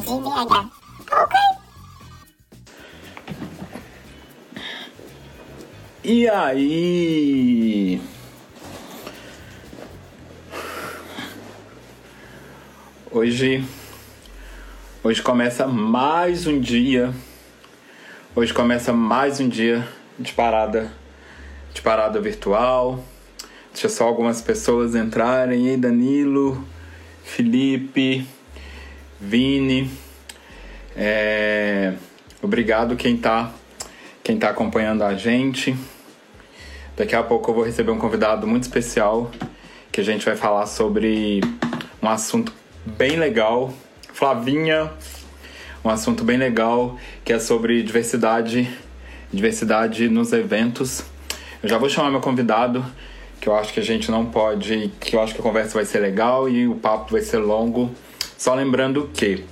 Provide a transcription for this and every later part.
BH. Ok? E aí? Hoje, hoje começa mais um dia. Hoje começa mais um dia de parada, de parada virtual. Deixa só algumas pessoas entrarem aí, Danilo, Felipe, Vini. É, obrigado quem tá, quem tá acompanhando a gente. Daqui a pouco eu vou receber um convidado muito especial que a gente vai falar sobre um assunto bem legal. Flavinha, um assunto bem legal que é sobre diversidade, diversidade nos eventos. Eu já vou chamar meu convidado, que eu acho que a gente não pode, que eu acho que a conversa vai ser legal e o papo vai ser longo. Só lembrando que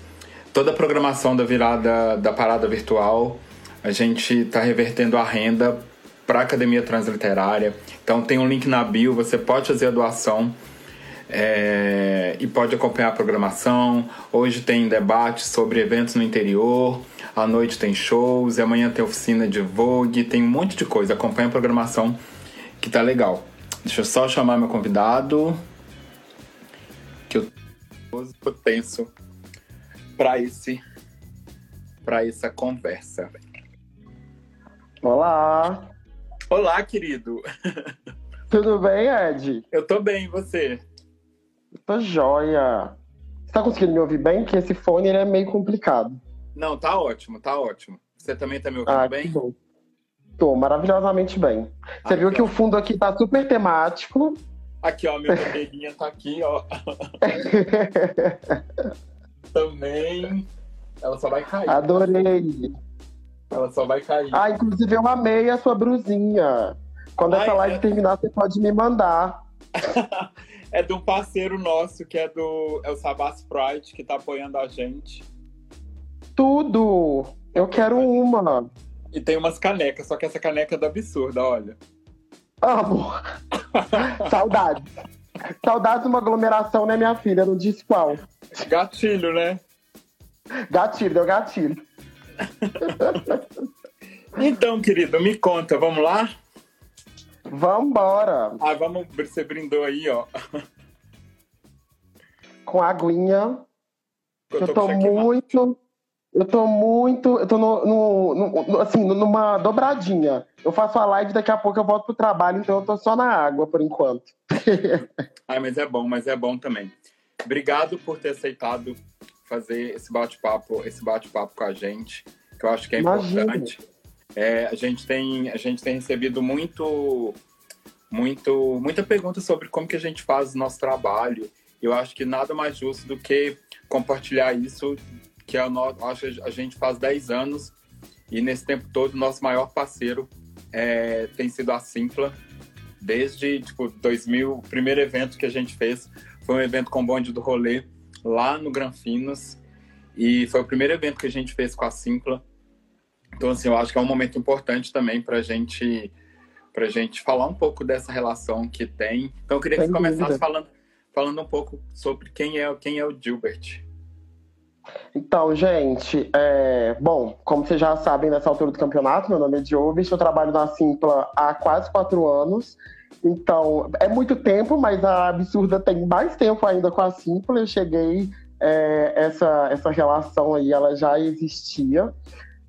toda a programação da virada da parada virtual, a gente está revertendo a renda para a Academia Transliterária. Então tem um link na bio, você pode fazer a doação é, e pode acompanhar a programação. Hoje tem debate sobre eventos no interior, à noite tem shows, e amanhã tem oficina de Vogue, tem um monte de coisa. Acompanha a programação que tá legal. Deixa eu só chamar meu convidado, que eu tô tenso para esse para essa conversa. Olá! Olá, querido! Tudo bem, Ed? Eu tô bem, e você? Tô joia. Você tá conseguindo me ouvir bem? Porque esse fone ele é meio complicado. Não, tá ótimo, tá ótimo. Você também tá me ouvindo ah, bem? Que bom. Tô maravilhosamente bem. Você Ah, viu que o fundo aqui tá super temático. Aqui, ó, minha bandeirinha tá aqui, ó. também. Ela só vai cair. Adorei. Ela só vai cair. Ah, inclusive eu amei a sua brusinha. Quando essa Ai, live é. terminar, você pode me mandar. É de um parceiro nosso, que é do. É o Sabas Pride, que tá apoiando a gente. Tudo! Eu quero uma. E tem umas canecas, só que essa caneca é do absurda, olha. Amo. Saudades. Saudades de uma aglomeração, né, minha filha? Não disse qual. Gatilho, né? Gatilho, deu gatilho. Então, querido, me conta, vamos lá? Vambora. Ah, vamos. Você brindou aí, ó. Com aguinha. Eu tô com checkmate. muito. Eu tô muito. Eu tô no, no- no- assim, numa dobradinha. Eu faço a live, daqui a pouco eu volto pro trabalho, então eu tô só na água por enquanto. Ai, mas é bom, mas é bom também. Obrigado por ter aceitado fazer esse bate-papo, esse bate-papo com a gente, que eu acho que é Imagina. importante. É, a gente tem, a gente tem recebido muito, muito, muita pergunta sobre como que a gente faz o nosso trabalho. Eu acho que nada mais justo do que compartilhar isso, que é o nosso, acho que a gente faz 10 anos e nesse tempo todo nosso maior parceiro é, tem sido a Simpla. Desde tipo 2000, o primeiro evento que a gente fez foi um evento com bonde do rolê lá no Granfinos e foi o primeiro evento que a gente fez com a Simpla. Então assim, eu acho que é um momento importante também para gente para gente falar um pouco dessa relação que tem. Então eu queria que você começasse falando falando um pouco sobre quem é quem é o Gilbert. Então, gente, é, bom, como vocês já sabem nessa altura do campeonato, meu nome é Jobis, eu trabalho na Simpla há quase quatro anos. Então, é muito tempo, mas a Absurda tem mais tempo ainda com a Simpla. Eu cheguei, é, essa, essa relação aí, ela já existia.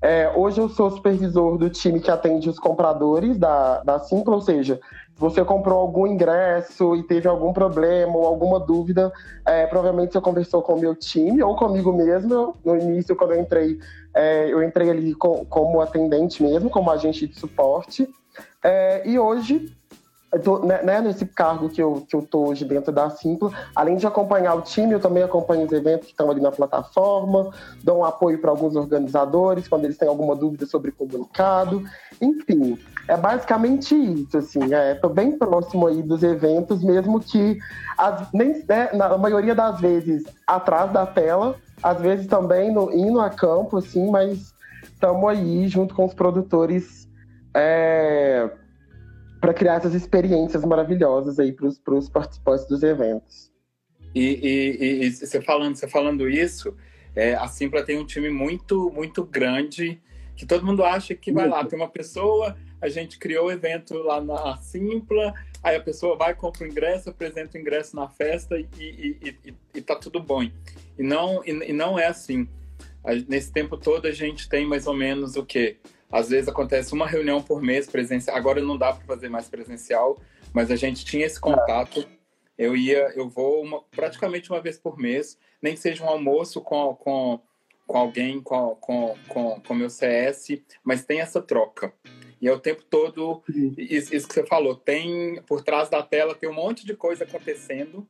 É, hoje eu sou supervisor do time que atende os compradores da, da Simpla, ou seja, se você comprou algum ingresso e teve algum problema ou alguma dúvida, é, provavelmente você conversou com o meu time ou comigo mesmo. No início, quando eu entrei, é, eu entrei ali co- como atendente mesmo, como agente de suporte. É, e hoje, tô, né, né, nesse cargo que eu, que eu tô hoje dentro da Simpla, além de acompanhar o time, eu também acompanho os eventos que estão ali na plataforma, dou um apoio para alguns organizadores quando eles têm alguma dúvida sobre comunicado. Enfim, é basicamente isso, assim, é, tô bem próximo aí dos eventos, mesmo que as- nem, né, na maioria das vezes atrás da tela, às vezes também no, indo a campo, assim, mas estamos aí junto com os produtores para criar essas experiências maravilhosas aí para os participantes dos eventos. E, e, e, você falando, você falando isso, é, a Simpla tem um time muito, muito grande que todo mundo acha que vai lá, tem uma pessoa, a gente criou o evento lá na Simpla, aí a pessoa vai, compra o ingresso, apresenta o ingresso na festa e, e, e, e tá tudo bom. E não, e, e não é assim. Nesse tempo todo a gente tem mais ou menos o quê? Às vezes acontece uma reunião por mês presencial. Agora não dá para fazer mais presencial, mas a gente tinha esse contato. Eu ia, eu vou uma, praticamente uma vez por mês, nem que seja um almoço com, com, com alguém, com, com, com, com meu CS, mas tem essa troca. E é o tempo todo, isso, isso, que você falou, tem por trás da tela tem um monte de coisa acontecendo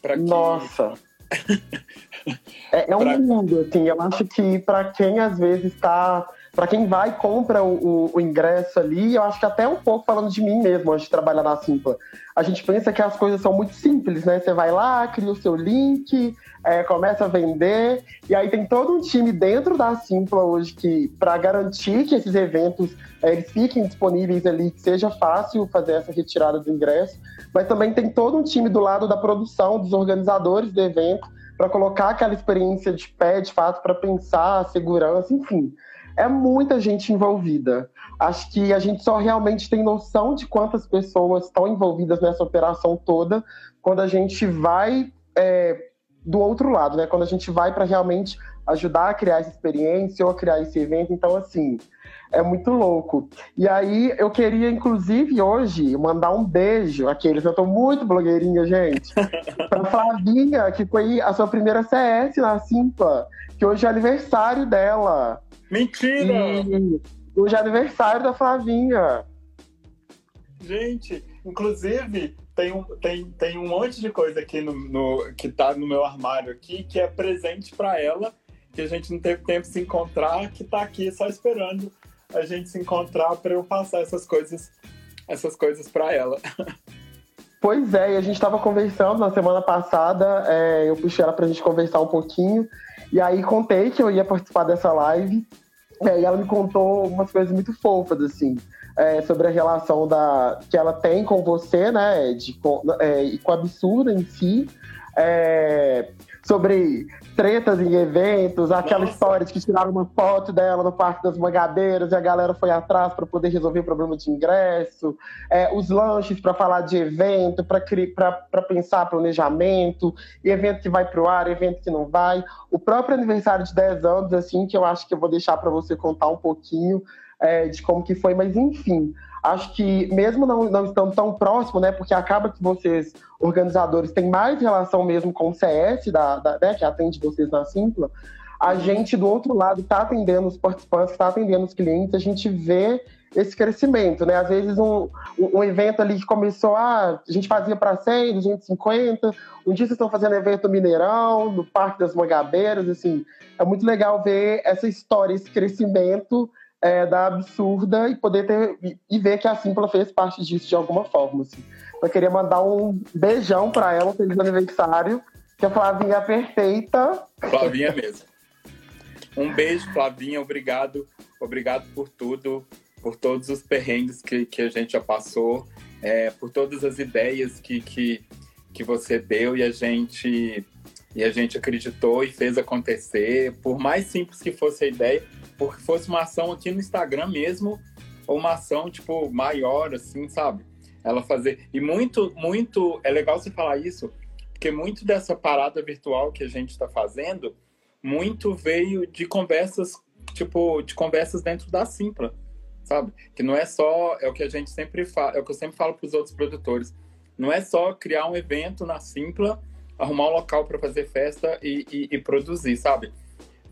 para que... Nossa! é, é um pra... mundo, assim, eu acho que para quem às vezes está para quem vai compra o, o, o, ingresso ali, eu acho que até um pouco falando de mim mesmo antes de trabalhar na Simpla. A gente pensa que as coisas são muito simples, né? Você vai lá, cria o seu link, é, começa a vender, e aí tem todo um time dentro da Simpla hoje que, para garantir que esses eventos é, eles fiquem disponíveis ali, que seja fácil fazer essa retirada do ingresso, mas também tem todo um time do lado da produção, dos organizadores do evento, para colocar aquela experiência de pé, de fato, para pensar a segurança, enfim é muita gente envolvida. Acho que a gente só realmente tem noção de quantas pessoas estão envolvidas nessa operação toda quando a gente vai é, do outro lado, né? Quando a gente vai para realmente ajudar a criar essa experiência ou a criar esse evento. Então, assim, é muito louco. E aí, eu queria, inclusive, hoje, mandar um beijo, aqueles, eu tô muito blogueirinha, gente, pra Flavinha, que foi a sua primeira CS na Simpa, que hoje é aniversário dela. Mentira! E hoje é aniversário da Flavinha. Gente, inclusive, tem um, tem, tem um monte de coisa aqui no, no que tá no meu armário aqui, que é presente para ela, que a gente não teve tempo de se encontrar, que tá aqui só esperando a gente se encontrar para eu passar essas coisas essas coisas para ela. Pois é, e a gente estava conversando na semana passada, é, eu puxei ela para a gente conversar um pouquinho, e aí contei que eu ia participar dessa live, é, e ela me contou umas coisas muito fofas, assim, é, sobre a relação da, que ela tem com você, né, de, com, é, e com a absurda em si, é, sobre tretas em eventos, aquela Nossa. história de que tiraram uma foto dela no Parque das Mangadeiras e a galera foi atrás para poder resolver o problema de ingresso, é, os lanches para falar de evento, para pensar planejamento, evento que vai para o ar, evento que não vai. O próprio aniversário de 10 anos, assim, que eu acho que eu vou deixar para você contar um pouquinho é, de como que foi, mas enfim acho que mesmo não, não estando tão próximo, né, porque acaba que vocês, organizadores, têm mais relação mesmo com o CS, da, da né, que atende vocês na Simpla, a gente do outro lado está atendendo os participantes, está atendendo os clientes, a gente vê esse crescimento, né? Às vezes um, um evento ali que começou, ah, a gente fazia para 100, 250, um dia vocês estão fazendo evento no Mineirão, no Parque das Mangabeiras, assim, é muito legal ver essa história, esse crescimento é, da absurda e poder ter e ver que a Simpla fez parte disso de alguma forma. Assim. Eu queria mandar um beijão para ela, feliz aniversário, que a Flavinha é perfeita. Flavinha mesmo. Um beijo, Flavinha, obrigado. Obrigado por tudo, por todos os perrengues que, que a gente já passou, é, por todas as ideias que, que, que você deu e a gente e a gente acreditou e fez acontecer. Por mais simples que fosse a ideia, porque fosse uma ação aqui no Instagram mesmo, ou uma ação, tipo, maior, assim, sabe? Ela fazer. E muito, muito. É legal você falar isso, porque muito dessa parada virtual que a gente está fazendo, muito veio de conversas, tipo, de conversas dentro da Simpla, sabe? Que não é só. É o que a gente sempre fala, é o que eu sempre falo para os outros produtores. Não é só criar um evento na Simpla, arrumar um local para fazer festa e, e, e produzir, sabe?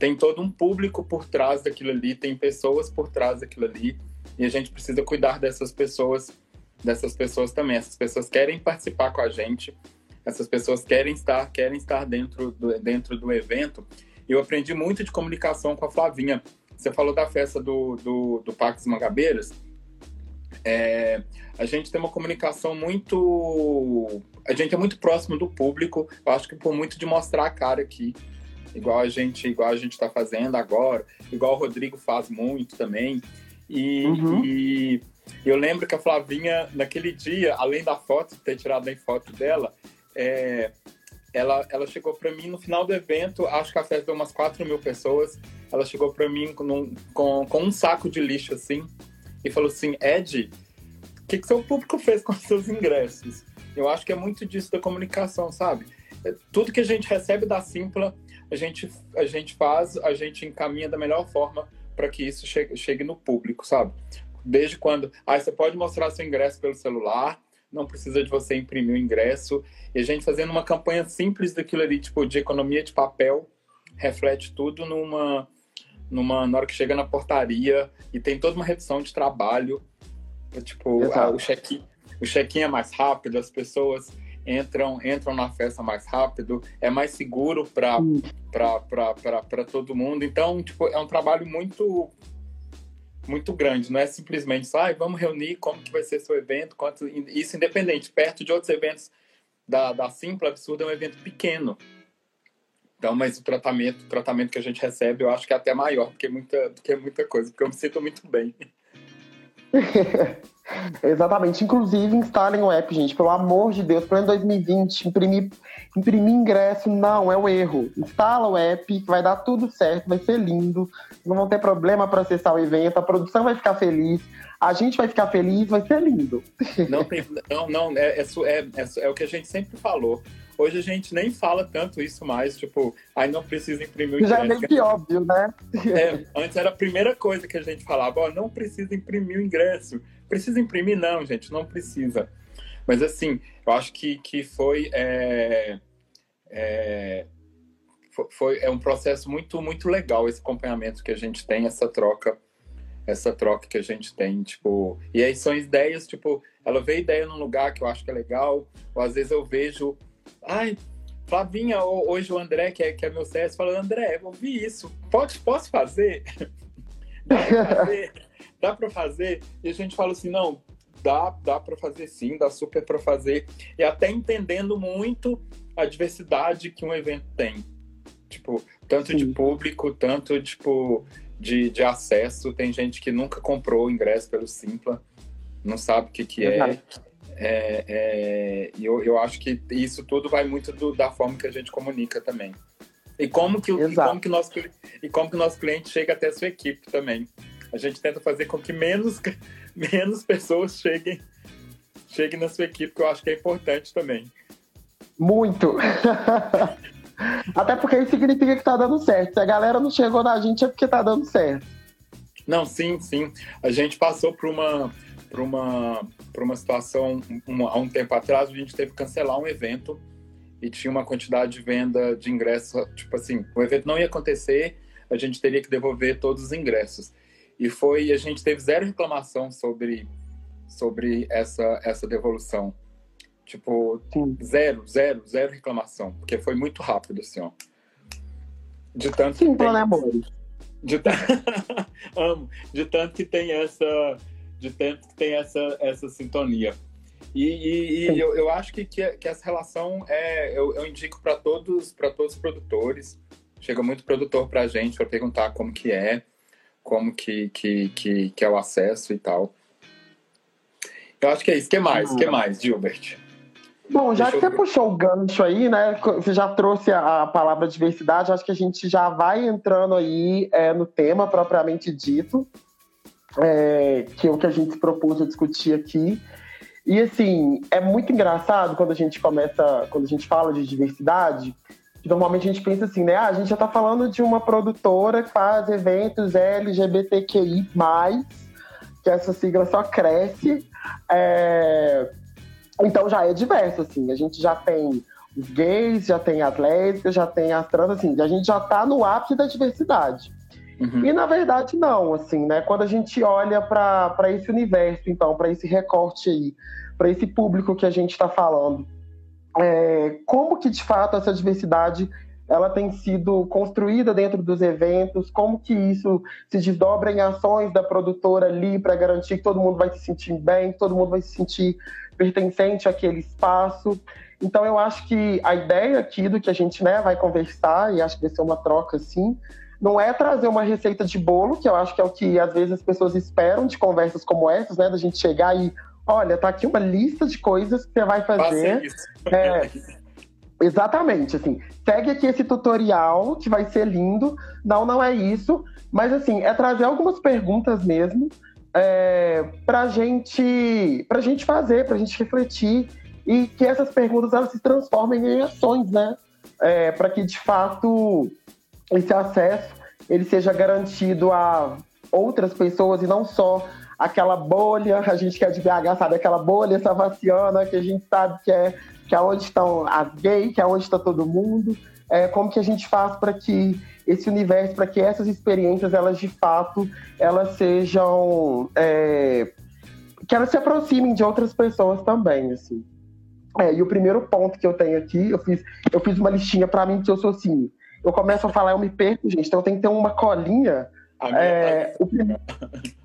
Tem todo um público por trás daquilo ali, tem pessoas por trás daquilo ali, e a gente precisa cuidar dessas pessoas, dessas pessoas também. Essas pessoas querem participar com a gente, essas pessoas querem estar, querem estar dentro do, dentro do evento. Eu aprendi muito de comunicação com a Flavinha. Você falou da festa do, do, do dos Mangabeiras. É, a gente tem uma comunicação muito. A gente é muito próximo do público. Eu acho que por muito de mostrar a cara aqui igual a gente igual a gente está fazendo agora, igual o Rodrigo faz muito também. E, uhum. e, eu lembro que a Flavinha, naquele dia, além da foto, ter tirado a foto dela, é, ela, ela chegou para mim no final do evento, acho que a festa deu umas 4 mil pessoas. Ela chegou para mim com, com, com, um saco de lixo assim e falou assim: Ed, o que, que seu público fez com os seus ingressos? Eu acho que é muito disso da comunicação, sabe? É, tudo que a gente recebe da Simpla, a gente, a gente faz, a gente encaminha da melhor forma para que isso chegue, chegue no público, sabe? Desde quando. Ah, você pode mostrar seu ingresso pelo celular, não precisa de você imprimir o ingresso. E a gente fazendo uma campanha simples daquilo ali, tipo, de economia de papel, reflete tudo numa, numa na hora que chega na portaria e tem toda uma redução de trabalho. Tipo, a, o check-in o check é mais rápido, as pessoas entram entram na festa mais rápido, é mais seguro para para todo mundo. Então, tipo, é um trabalho muito muito grande, não é simplesmente só, ah, vamos reunir como que vai ser seu evento, quanto isso independente, perto de outros eventos da, da Simpla Absurda é um evento pequeno. Então, mas o tratamento, o tratamento que a gente recebe, eu acho que é até maior do que muita, do que muita coisa, porque eu me sinto muito bem. Exatamente. Inclusive, instalem o app, gente. Pelo amor de Deus, plano 2020, imprimir, imprimir ingresso não é o erro. Instala o app, vai dar tudo certo, vai ser lindo. Não vão ter problema para acessar o evento, a produção vai ficar feliz, a gente vai ficar feliz, vai ser lindo. Não, tem, não, não é, é, é, é, o que a gente sempre falou. Hoje a gente nem fala tanto isso mais, tipo, aí não precisa imprimir o ingresso. Já é meio que óbvio, né? É, antes era a primeira coisa que a gente falava, ó, não precisa imprimir o ingresso. Precisa imprimir? Não, gente, não precisa. Mas assim, eu acho que, que foi, é, é, foi é um processo muito muito legal esse acompanhamento que a gente tem, essa troca, essa troca que a gente tem, tipo, e aí são ideias, tipo, ela vê ideia num lugar que eu acho que é legal, ou às vezes eu vejo Ai, Flavinha, hoje o André, que é, que é meu CS, falando, André, eu vi isso, pode, posso fazer? dá fazer? Dá pra fazer? E a gente fala assim, não, dá, dá para fazer sim, dá super para fazer. E até entendendo muito a diversidade que um evento tem. Tipo, tanto sim. de público, tanto, tipo, de, de acesso. Tem gente que nunca comprou o ingresso pelo Simpla, não sabe o que, que é. É, é, eu, eu acho que isso tudo vai muito do, da forma que a gente comunica também. E como que, e como que, nosso, e como que o nosso cliente chega até a sua equipe também. A gente tenta fazer com que menos, menos pessoas cheguem, cheguem na sua equipe, que eu acho que é importante também. Muito! Até porque isso significa que tá dando certo. Se a galera não chegou na gente é porque tá dando certo. Não, sim, sim. A gente passou por uma para uma, uma situação uma, há um tempo atrás, a gente teve que cancelar um evento e tinha uma quantidade de venda de ingressos, tipo assim, o evento não ia acontecer, a gente teria que devolver todos os ingressos. E foi, a gente teve zero reclamação sobre, sobre essa, essa devolução. Tipo, Sim. zero, zero, zero reclamação, porque foi muito rápido, assim, ó. De tanto Sim, que tem, né, amor? De, amo. De tanto que tem essa de tanto que tem essa, essa sintonia. E, e, e eu, eu acho que, que, que, essa relação é, eu, eu indico para todos, para todos os produtores. Chega muito produtor para a gente para perguntar como que é, como que, que, que, que, é o acesso e tal. Eu acho que é isso. que mais? O que mais, Gilbert? Bom, já Deixa que eu... você puxou o gancho aí, né? Você já trouxe a, palavra diversidade, acho que a gente já vai entrando aí é, no tema propriamente dito é, que é o que a gente se propôs a discutir aqui. E assim, é muito engraçado quando a gente começa, quando a gente fala de diversidade, que normalmente a gente pensa assim, né? Ah, a gente já está falando de uma produtora que faz eventos LGBTQI, que essa sigla só cresce. É... Então já é diverso, assim. A gente já tem os gays, já tem as lésbicas, já tem as trans, assim, a gente já está no ápice da diversidade. Uhum. E na verdade não, assim, né? Quando a gente olha para esse universo, então, para esse recorte aí, para esse público que a gente está falando, é, como que de fato essa diversidade ela tem sido construída dentro dos eventos, como que isso se desdobra em ações da produtora ali para garantir que todo mundo vai se sentir bem, que todo mundo vai se sentir pertencente àquele espaço. Então eu acho que a ideia aqui do que a gente né, vai conversar, e acho que vai ser uma troca assim, não é trazer uma receita de bolo, que eu acho que é o que às vezes as pessoas esperam de conversas como essas, né? Da gente chegar e, olha, tá aqui uma lista de coisas que você vai fazer. É, Exatamente, assim, segue aqui esse tutorial que vai ser lindo. Não, não é isso, mas assim, é trazer algumas perguntas mesmo é, para gente, a gente fazer, para a gente refletir e que essas perguntas elas se transformem em ações, né? É, para que de fato esse acesso ele seja garantido a outras pessoas e não só aquela bolha, a gente que é de BH sabe aquela bolha savaciana que a gente sabe que é que é onde estão as gays, que é onde está todo mundo, é, como que a gente faz para que esse universo, para que essas experiências, elas de fato, elas sejam, é, que elas se aproximem de outras pessoas também, assim. É, e o primeiro ponto que eu tenho aqui, eu fiz, eu fiz uma listinha para mim que eu sou assim, eu começo a falar, eu me perco, gente, então eu tenho que ter uma colinha é, o, prim...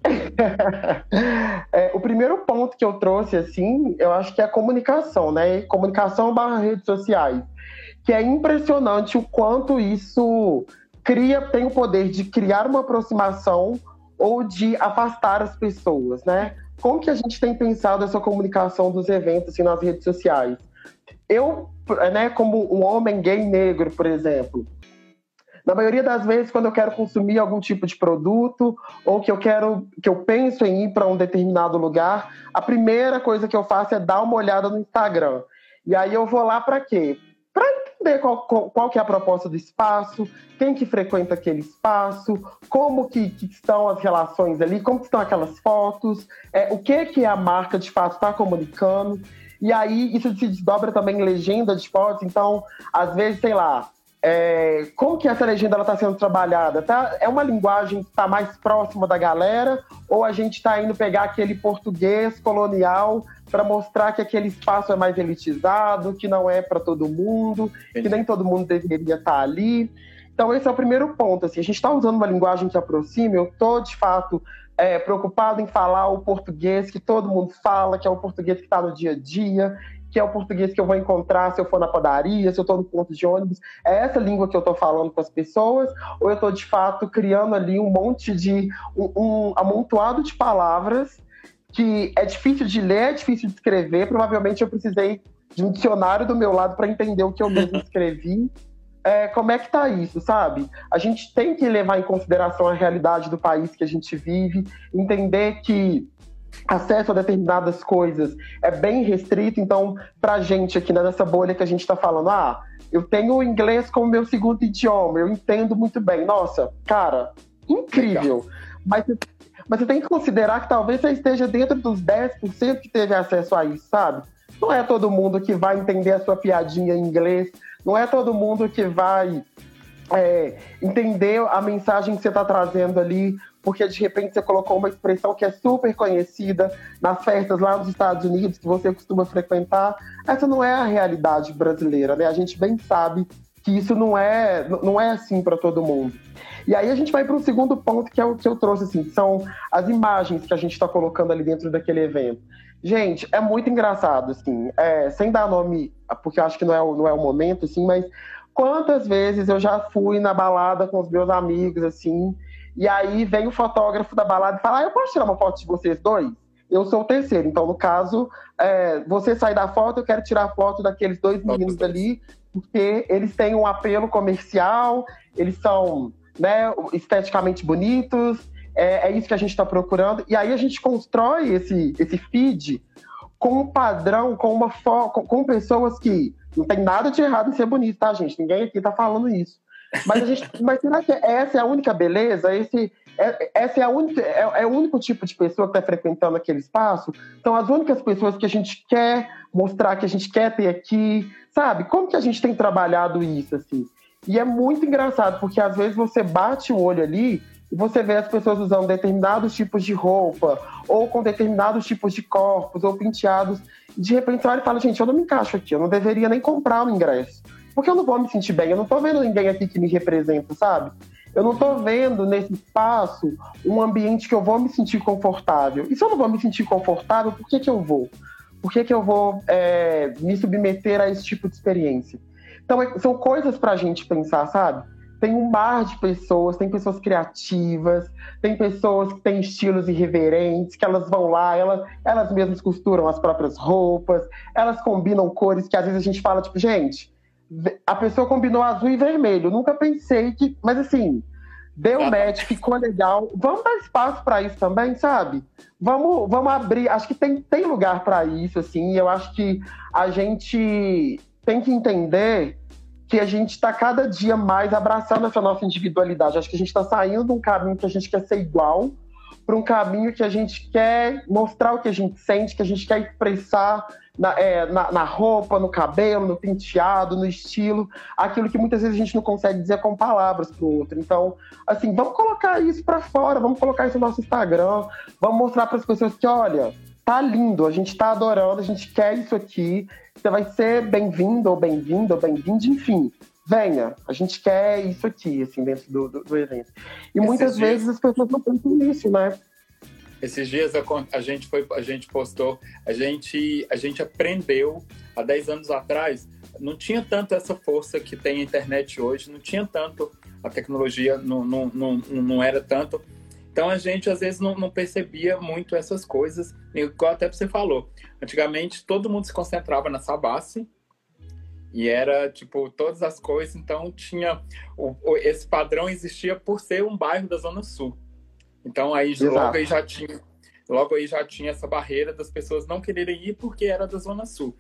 é, o, primeiro ponto que eu trouxe, assim, eu acho que é a comunicação, né? Comunicação barra redes sociais. Que é impressionante o quanto isso cria, tem o poder de criar uma aproximação ou de afastar as pessoas, né? Como que a gente tem pensado essa comunicação dos eventos assim, nas redes sociais? Eu, né, como um homem gay negro, por exemplo, na maioria das vezes, quando eu quero consumir algum tipo de produto ou que eu quero, que eu penso em ir para um determinado lugar, a primeira coisa que eu faço é dar uma olhada no Instagram. E aí eu vou lá para quê? Para entender qual, qual, qual, que é a proposta do espaço, quem que frequenta aquele espaço, como que, que estão as relações ali, como estão aquelas fotos, é, o que que a marca de fato está comunicando. E aí isso se desdobra também em legenda de fotos. Então, às vezes, sei lá, é, como que essa legenda está sendo trabalhada? Tá, é uma linguagem que está mais próxima da galera ou a gente está indo pegar aquele português colonial para mostrar que aquele espaço é mais elitizado, que não é para todo mundo, que nem todo mundo deveria estar tá ali. Então esse é o primeiro ponto. Assim, a gente está usando uma linguagem que aproxima. Eu estou de fato é, preocupado em falar o português que todo mundo fala, que é o português que está no dia a dia que é o português que eu vou encontrar se eu for na padaria, se eu estou no ponto de ônibus. É essa língua que eu estou falando com as pessoas? Ou eu estou, de fato, criando ali um monte de. um, um amontoado de palavras que é difícil de ler, é difícil de escrever. Provavelmente eu precisei de um dicionário do meu lado para entender o que eu mesmo escrevi. É, como é que tá isso, sabe? A gente tem que levar em consideração a realidade do país que a gente vive, entender que acesso a determinadas coisas é bem restrito. Então, para gente aqui nessa bolha que a gente está falando, ah, eu tenho o inglês como meu segundo idioma, eu entendo muito bem. Nossa, cara, incrível. Mas, mas você tem que considerar que talvez você esteja dentro dos 10% que teve acesso a isso, sabe? Não é todo mundo que vai entender a sua piadinha em inglês, não é todo mundo que vai é, entender a mensagem que você está trazendo ali, porque de repente você colocou uma expressão que é super conhecida nas festas lá nos Estados Unidos, que você costuma frequentar. Essa não é a realidade brasileira, né? A gente bem sabe que isso não é, não é assim para todo mundo. E aí a gente vai para um segundo ponto que é o que eu trouxe, assim, são as imagens que a gente está colocando ali dentro daquele evento. Gente, é muito engraçado, assim, é, sem dar nome, porque eu acho que não é, o, não é o momento, assim, mas quantas vezes eu já fui na balada com os meus amigos, assim, e aí vem o fotógrafo da balada e fala: ah, eu posso tirar uma foto de vocês dois? Eu sou o terceiro. Então, no caso, é, você sai da foto, eu quero tirar foto daqueles dois meninos ali, porque eles têm um apelo comercial, eles são né, esteticamente bonitos, é, é isso que a gente está procurando. E aí a gente constrói esse, esse feed com um padrão, com uma com pessoas que não tem nada de errado em ser bonito, tá, gente? Ninguém aqui tá falando isso. Mas, a gente, mas será que essa é a única beleza? Esse, é, essa é, a única, é, é, o único tipo de pessoa que está frequentando aquele espaço? São as únicas pessoas que a gente quer mostrar, que a gente quer ter aqui, sabe? Como que a gente tem trabalhado isso, assim? E é muito engraçado, porque às vezes você bate o olho ali você vê as pessoas usando determinados tipos de roupa, ou com determinados tipos de corpos, ou penteados. E de repente você olha e fala, gente, eu não me encaixo aqui, eu não deveria nem comprar o ingresso porque eu não vou me sentir bem. Eu não tô vendo ninguém aqui que me representa, sabe? Eu não tô vendo nesse espaço um ambiente que eu vou me sentir confortável. E se eu não vou me sentir confortável, por que, que eu vou? Por que, que eu vou é, me submeter a esse tipo de experiência? Então, é, são coisas para a gente pensar, sabe? Tem um mar de pessoas, tem pessoas criativas, tem pessoas que têm estilos irreverentes, que elas vão lá, elas, elas mesmas costuram as próprias roupas, elas combinam cores que às vezes a gente fala, tipo, gente, a pessoa combinou azul e vermelho. Nunca pensei que. Mas assim, deu match, ficou legal. Vamos dar espaço para isso também, sabe? Vamos, vamos abrir. Acho que tem, tem lugar para isso, assim. Eu acho que a gente tem que entender que a gente está cada dia mais abraçando essa nossa individualidade. Acho que a gente está saindo de um caminho que a gente quer ser igual para um caminho que a gente quer mostrar o que a gente sente, que a gente quer expressar na, é, na, na, roupa, no cabelo, no penteado, no estilo, aquilo que muitas vezes a gente não consegue dizer com palavras para o outro. Então, assim, vamos colocar isso para fora, vamos colocar isso no nosso Instagram, vamos mostrar para as pessoas que, olha, tá lindo, a gente tá adorando, a gente quer isso aqui, você vai ser bem-vindo ou bem-vindo ou bem-vindo, enfim venha, a gente quer isso aqui, assim, dentro do, do, do evento. E Esses muitas dias... vezes as pessoas não pensam nisso, né? Esses dias a, a, gente foi, a gente postou, a gente, a gente aprendeu há 10 anos atrás, não tinha tanto essa força que tem a internet hoje, não tinha tanto, a tecnologia não, não, não, não era tanto. Então a gente às vezes não, não percebia muito essas coisas, igual até você falou. Antigamente todo mundo se concentrava na Sabassi, e era, tipo, todas as coisas. Então, tinha. O, o, esse padrão existia por ser um bairro da Zona Sul. Então, aí Exato. logo aí já tinha. Logo aí já tinha essa barreira das pessoas não quererem ir porque era da Zona Sul.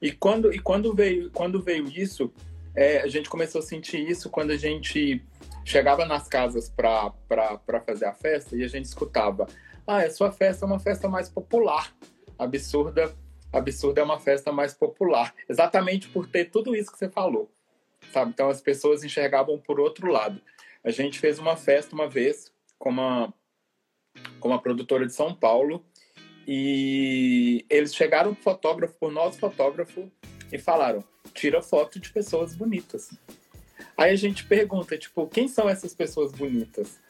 E quando, e quando, veio, quando veio isso, é, a gente começou a sentir isso quando a gente chegava nas casas para fazer a festa e a gente escutava: ah, a sua festa é uma festa mais popular, absurda Absurdo é uma festa mais popular, exatamente por ter tudo isso que você falou, sabe? Então as pessoas enxergavam por outro lado. A gente fez uma festa uma vez com uma, com uma produtora de São Paulo e eles chegaram pro fotógrafo, pro nosso fotógrafo, e falaram: tira foto de pessoas bonitas. Aí a gente pergunta, tipo, quem são essas pessoas bonitas?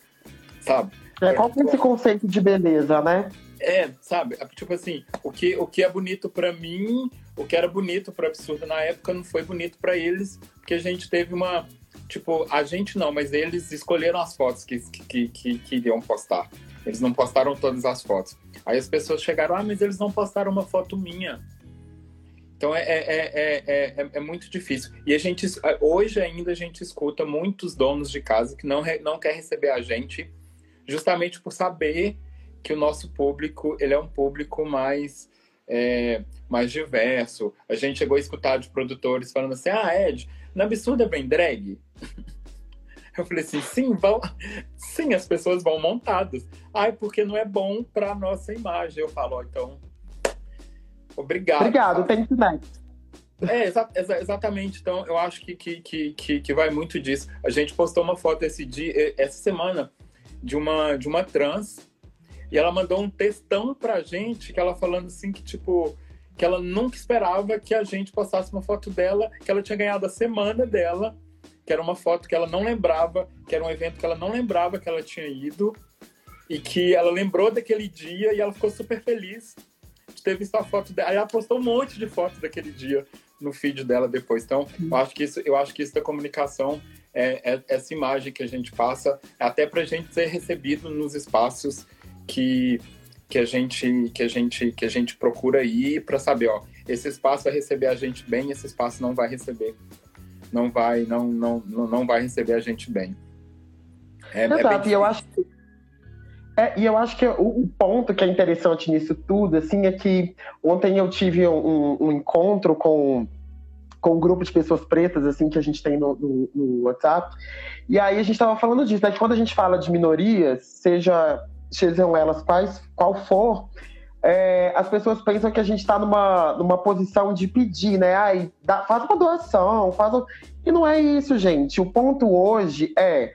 Sabe? É, qual é esse conceito de beleza, né? É, sabe? É, tipo assim, o que, o que é bonito para mim, o que era bonito para Absurdo na época não foi bonito para eles, porque a gente teve uma. Tipo, a gente não, mas eles escolheram as fotos que, que, que, que iriam postar. Eles não postaram todas as fotos. Aí as pessoas chegaram, ah, mas eles não postaram uma foto minha. Então é, é, é, é, muito difícil. E a gente, hoje ainda a gente escuta muitos donos de casa que não, não quer receber a gente, justamente por saber que o nosso público ele é um público mais é, mais diverso. A gente chegou a escutar de produtores falando assim: Ah, Ed, na absurda vem drag? Eu falei assim: sim, vão, sim, as pessoas vão montadas. Ai, porque não é bom para nossa imagem. Eu falo, oh, então, obrigado. Obrigado, tem que é, exa exa exatamente. Então, eu acho que, que, que, que, vai muito disso. A gente postou uma foto esse dia, essa semana de uma, de uma trans e ela mandou um textão pra gente, que ela falando assim que, tipo, que ela nunca esperava que a gente postasse uma foto dela, que ela tinha ganhado a semana dela, que era uma foto que ela não lembrava, que era um evento que ela não lembrava que ela tinha ido, e que ela lembrou daquele dia e ela ficou super feliz visto a foto dela. Aí ela postou um monte de fotos daquele dia no feed dela depois. Então, eu acho que isso, eu acho que isso da comunicação é, é essa imagem que a gente passa, até para a gente ser recebido nos espaços que que a gente que a gente que a gente procura ir para saber, ó, esse espaço vai receber a gente bem, esse espaço não vai receber, não vai não não não vai receber a gente bem. É, é Exato, é e eu acho que é, e eu acho que o, o, ponto que é interessante nisso tudo, assim, é que ontem eu tive um, um encontro com, com um grupo de pessoas pretas, assim, que a gente tem no, no, no WhatsApp, e aí a gente estava falando disso, né, que quando a gente fala de minorias, seja sejam elas quais, qual for, é, as pessoas pensam que a gente está numa, numa posição de pedir, né? Ai, dá, faz uma doação, faz um... E não é isso, gente. O ponto hoje é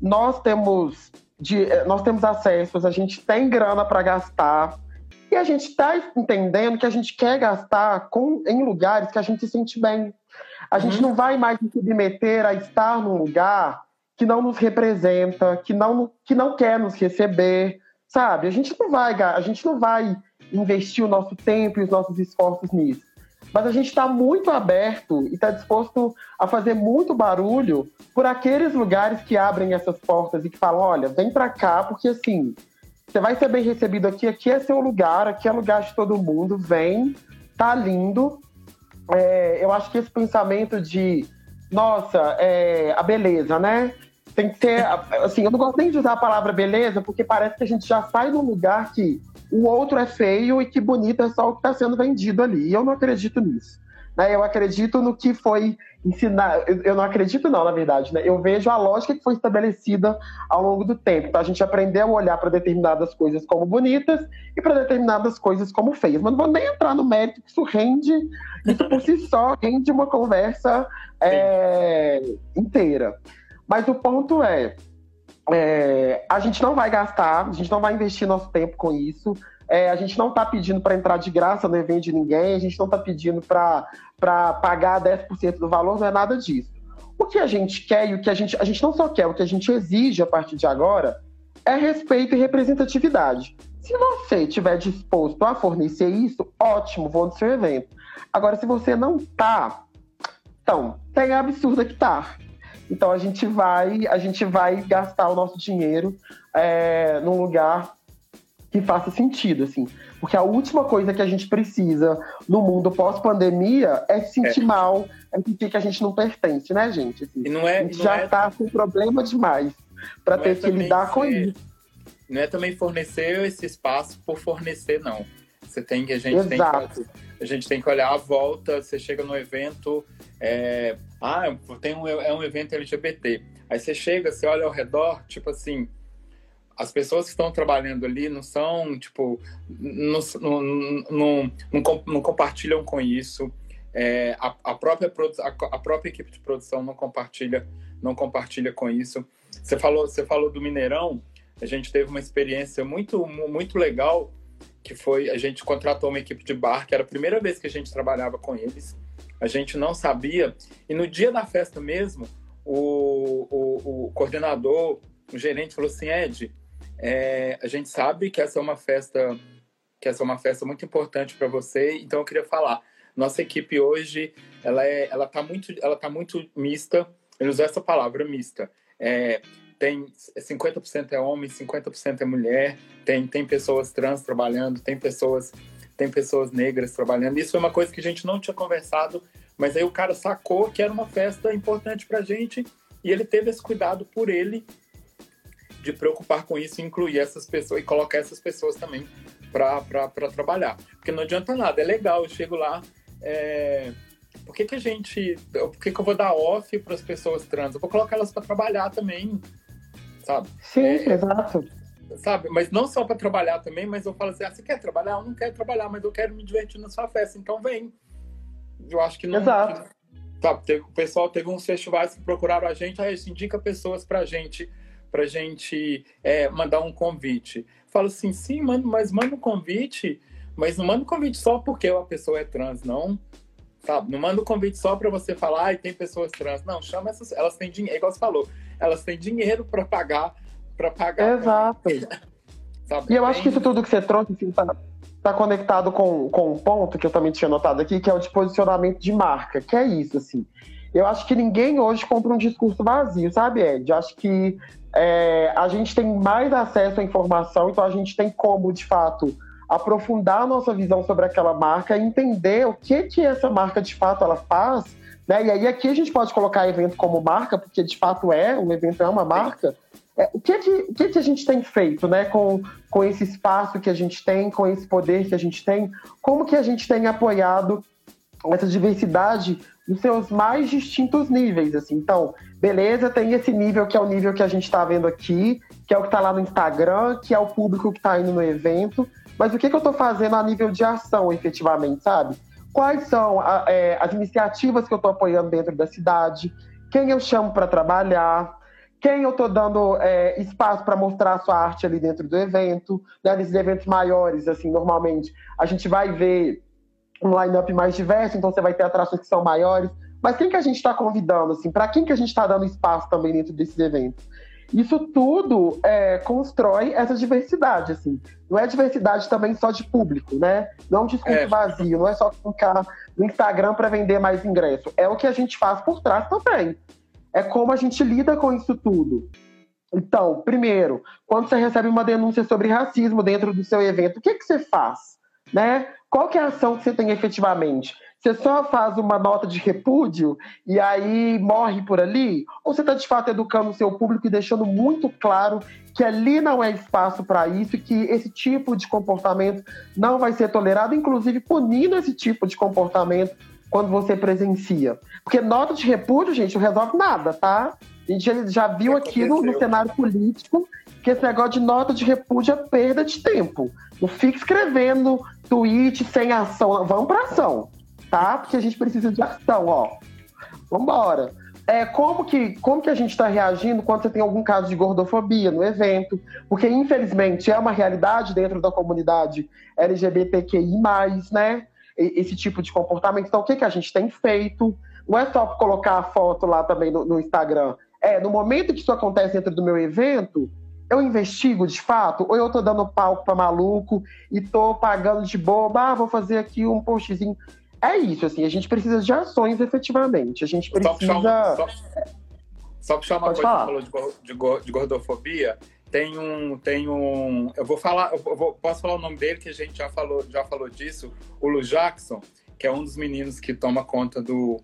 nós temos, de, é, nós temos acesso, a gente tem grana para gastar. E a gente está entendendo que a gente quer gastar com, em lugares que a gente se sente bem. A uhum. gente não vai mais se submeter a estar num lugar que não nos representa, que não, que não quer nos receber, sabe? A gente não vai, a gente não vai investir o nosso tempo e os nossos esforços nisso. Mas a gente está muito aberto e está disposto a fazer muito barulho por aqueles lugares que abrem essas portas e que falam: olha, vem para cá, porque assim, você vai ser bem recebido aqui, aqui é seu lugar, aqui é lugar de todo mundo, vem, tá lindo. é, eu acho que esse pensamento de, nossa, é, a beleza, né? Tem que ser, assim, eu não gosto nem de usar a palavra beleza, porque parece que a gente já sai num lugar que o outro é feio e que bonito é só o que está sendo vendido ali. E eu não acredito nisso. Né? Eu acredito no que foi ensinado. Eu não acredito, não, na verdade. Né? Eu vejo a lógica que foi estabelecida ao longo do tempo. Então, a gente aprendeu a olhar para determinadas coisas como bonitas e para determinadas coisas como feias. Mas não vou nem entrar no mérito, que isso rende, isso por si só rende uma conversa é, inteira. Mas o ponto é, é, a gente não vai gastar, a gente não vai investir nosso tempo com isso. É, a gente não está pedindo para entrar de graça no evento de ninguém, a gente não está pedindo para pagar 10% do valor, não é nada disso. O que a gente quer e o que a gente. A gente não só quer, o que a gente exige a partir de agora é respeito e representatividade. Se você estiver disposto a fornecer isso, ótimo, vou no seu evento. Agora, se você não está, então, tem absurda que tá. Então a gente vai, a gente vai gastar o nosso dinheiro é, num lugar que faça sentido, assim. Porque a última coisa que a gente precisa no mundo pós-pandemia é se sentir é. mal, é sentir que a gente não pertence, né, gente? Assim, e não é, a gente já está é... com problema demais para ter é que lidar ser, com isso. Não é também fornecer esse espaço por fornecer, não. Você tem que a gente Exato. tem que, a gente tem que olhar a volta. Você chega no evento, é, ah, tem um, é um evento LGBT. Aí você chega, você olha ao redor, tipo assim, as pessoas que estão trabalhando ali não são, tipo, não, não, não, não compartilham com isso. É, a, a, própria, a, a, própria equipe de produção não compartilha, não compartilha com isso. Você falou, você falou do Mineirão, a gente teve uma experiência muito, muito legal, que foi, a gente contratou uma equipe de bar, que era a primeira vez que a gente trabalhava com eles, a gente não sabia, e no dia da festa mesmo, o, o, o coordenador, o gerente falou assim, Ed, é, a gente sabe que essa é uma festa que essa é uma festa muito importante para você, então eu queria falar. Nossa equipe hoje, ela é, ela tá muito, ela tá muito mista. Ele usou essa palavra mista. É, tem 50% é homem, 50% é mulher. Tem tem pessoas trans trabalhando, tem pessoas tem pessoas negras trabalhando. Isso é uma coisa que a gente não tinha conversado, mas aí o cara sacou que era uma festa importante para gente e ele teve esse cuidado por ele de preocupar com isso incluir essas pessoas e colocar essas pessoas também para trabalhar. Porque não adianta nada, é legal, eu chego lá, é... por que, que a gente. Por que, que eu vou dar off para as pessoas trans? Eu vou colocar elas para trabalhar também, sabe? Sim, é... exato. Sabe? Mas não só para trabalhar também, mas eu falo assim: ah, você quer trabalhar? Eu não quero trabalhar, mas eu quero me divertir na sua festa, então vem. Eu acho que não. Exato. Sabe, teve, o pessoal teve uns festivais que procuraram a gente, aí indica pessoas para a gente para a gente é, mandar um convite. Falo assim, sim, mando, mas manda um convite, mas não manda um convite só porque a pessoa é trans, não. Sabe? Não manda um convite só para você falar, ah, tem pessoas trans. Não, chama essas, elas têm dinheiro, é igual você falou, elas têm dinheiro para pagar, para pagar. Exato. Sabe? E eu acho que isso tudo que você trouxe, assim, tá, tá conectado com, com um ponto que eu também tinha notado aqui, que é o de posicionamento de marca, que é isso, assim. Eu acho que ninguém hoje compra um discurso vazio, sabe, Ed? Eu acho que é, a gente tem mais acesso à informação, então a gente tem como, de fato, aprofundar a nossa visão sobre aquela marca, entender o que que essa marca de fato ela faz, né? E aí aqui a gente pode colocar evento como marca, porque de fato é, um evento é uma marca. É, o que que, o que que a gente tem feito, né? Com, com esse espaço que a gente tem, com esse poder que a gente tem, como que a gente tem apoiado essa diversidade nos seus mais distintos níveis, assim. Então, beleza, tem esse nível que é o nível que a gente está vendo aqui, que é o que está lá no Instagram, que é o público que está indo no evento. Mas o que, que eu estou fazendo a nível de ação, efetivamente, sabe? Quais são a, é, as iniciativas que eu estou apoiando dentro da cidade? Quem eu chamo para trabalhar? Quem eu estou dando é, espaço para mostrar a sua arte ali dentro do evento? Né? Nesses eventos maiores, assim, normalmente a gente vai ver um line-up mais diverso, então você vai ter atrações que são maiores. Mas quem que a gente está convidando, assim? Para quem que a gente está dando espaço também dentro desses eventos? Isso tudo é, constrói essa diversidade, assim. Não é diversidade também só de público, né? Não é um discurso é. vazio, não é só colocar no Instagram para vender mais ingresso. É o que a gente faz por trás também. É como a gente lida com isso tudo. Então, primeiro, quando você recebe uma denúncia sobre racismo dentro do seu evento, o que, que você faz? Né? Qual que é a ação que você tem efetivamente? Você só faz uma nota de repúdio e aí morre por ali? Ou você está de fato educando o seu público e deixando muito claro que ali não é espaço para isso e que esse tipo de comportamento não vai ser tolerado, inclusive punindo esse tipo de comportamento quando você presencia? Porque nota de repúdio, gente, não resolve nada, tá? A gente já viu aqui no, no cenário político que esse negócio de nota de repúdio é perda de tempo. Não fique escrevendo tweet sem ação. Vamos para ação, tá? Porque a gente precisa de ação, ó. Vambora. É, como, que, como que a gente está reagindo quando você tem algum caso de gordofobia no evento? Porque, infelizmente, é uma realidade dentro da comunidade LGBTQI, né? Esse tipo de comportamento. Então, o que, que a gente tem feito? Não é só colocar a foto lá também no, no Instagram. É, no momento que isso acontece dentro do meu evento, eu investigo de fato, ou eu tô dando palco para maluco e tô pagando de boba, ah, vou fazer aqui um postzinho. É isso, assim, a gente precisa de ações efetivamente. A gente precisa. Só puxar, só, só puxar uma Pode coisa falar. que falou de, de, de, gordofobia. Tem um. Tem um. Eu vou falar, eu vou, posso falar o nome dele, que a gente já falou, já falou disso, o Lu Jackson, que é um dos meninos que toma conta do,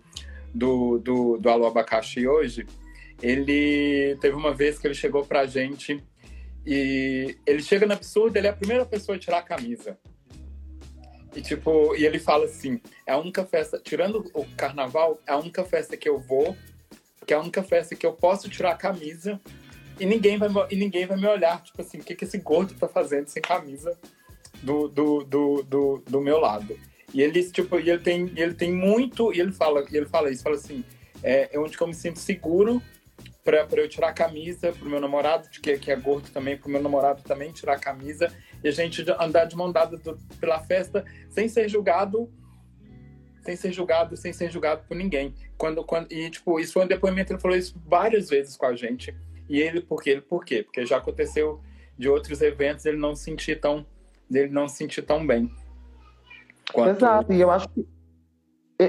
do, do, do Alô Abacaxi hoje. Ele teve uma vez que ele chegou pra gente e ele chega no absurdo, ele é a primeira pessoa a tirar a camisa. E tipo, e ele fala assim: é a única festa, tirando o carnaval, é a única festa que eu vou, que é a única festa que eu posso tirar a camisa e ninguém vai, e ninguém vai me olhar, tipo assim, o que, que esse gordo tá fazendo sem camisa do, do, do, do, do meu lado. E ele, tipo, e ele tem, ele tem muito, e ele fala, e ele fala isso, fala assim, é, é onde eu me sinto seguro para eu tirar a camisa pro meu namorado, que, que é gordo também, pro meu namorado também tirar a camisa e a gente andar de mão dada do, pela festa sem ser julgado, sem ser julgado, sem ser julgado por ninguém. Quando, quando e tipo isso foi um depoimento ele falou isso várias vezes com a gente e ele por quê? Ele por quê? Porque já aconteceu de outros eventos ele não se sentir tão ele não se sentir tão bem. Quanto... Exato. E eu acho que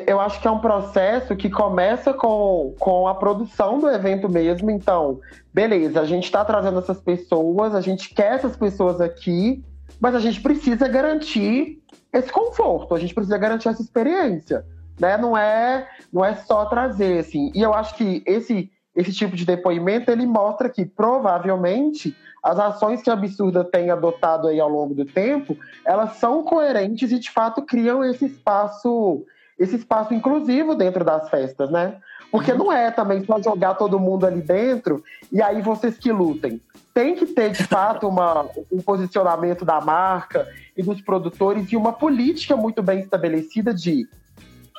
eu acho que é um processo que começa com, com a produção do evento mesmo. Então, beleza, a gente está trazendo essas pessoas, a gente quer essas pessoas aqui, mas a gente precisa garantir esse conforto, a gente precisa garantir essa experiência. Né? Não, é, não é só trazer, assim. E eu acho que esse, esse tipo de depoimento ele mostra que provavelmente as ações que a Absurda tem adotado aí ao longo do tempo, elas são coerentes e de fato criam esse espaço esse espaço inclusivo dentro das festas, né? Porque não é também só jogar todo mundo ali dentro e aí vocês que lutem. Tem que ter, de fato, uma, um posicionamento da marca e dos produtores e uma política muito bem estabelecida de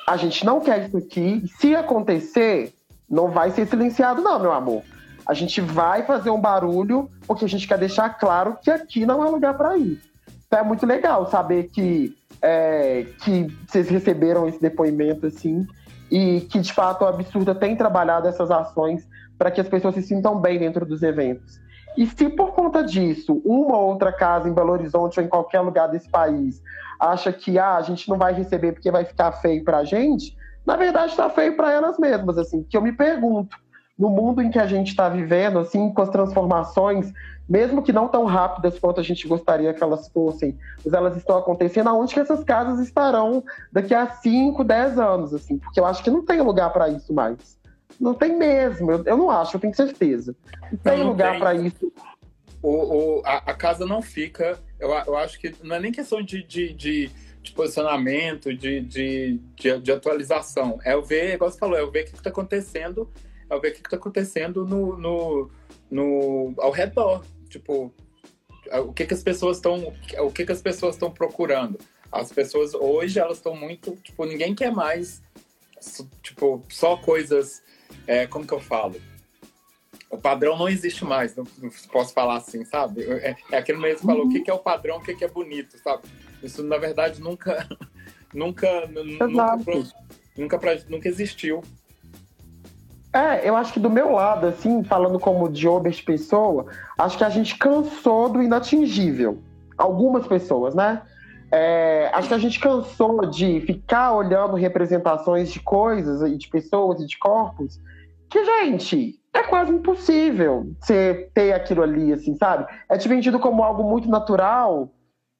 a gente não quer isso aqui, se acontecer, não vai ser silenciado, não, meu amor. A gente vai fazer um barulho porque a gente quer deixar claro que aqui não é lugar para isso. Então é muito legal saber que é, que vocês receberam esse depoimento, assim, e que de fato o Absurda tem trabalhado essas ações para que as pessoas se sintam bem dentro dos eventos. E se por conta disso, uma ou outra casa em Belo Horizonte ou em qualquer lugar desse país acha que ah, a gente não vai receber porque vai ficar feio para a gente, na verdade está feio para elas mesmas, assim, que eu me pergunto, no mundo em que a gente está vivendo, assim, com as transformações mesmo que não tão rápidas quanto a gente gostaria que elas fossem, mas elas estão acontecendo, aonde que essas casas estarão daqui a 5, 10 anos, assim, porque eu acho que não tem lugar para isso mais. Não tem mesmo, eu, eu, não acho, eu tenho certeza. Não tem não lugar para isso. O, o, a, a, casa não fica, eu, eu acho que não é nem questão de, de, de, de posicionamento, de, de, de, de, atualização. É o ver, igual você falou, é o ver o que está acontecendo, é o ver o que está acontecendo no, no, no, ao redor. Tipo, o que, que as pessoas estão. O que, que as pessoas estão procurando? As pessoas hoje elas estão muito. Tipo, ninguém quer mais. Tipo, só coisas. É, como que eu falo? O padrão não existe mais, não, não posso falar assim, sabe? É, é aquele mesmo que falou, o que, que é o padrão, o que, que é bonito, sabe? Isso, na verdade, nunca, nunca, nunca, nunca, nunca existiu. É, eu acho que do meu lado, assim, falando como de Obert pessoa, acho que a gente cansou do inatingível. Algumas pessoas, né? É, acho que a gente cansou de ficar olhando representações de coisas e de pessoas e de corpos que, gente, é quase impossível você ter aquilo ali, assim, sabe? É te vendido como algo muito natural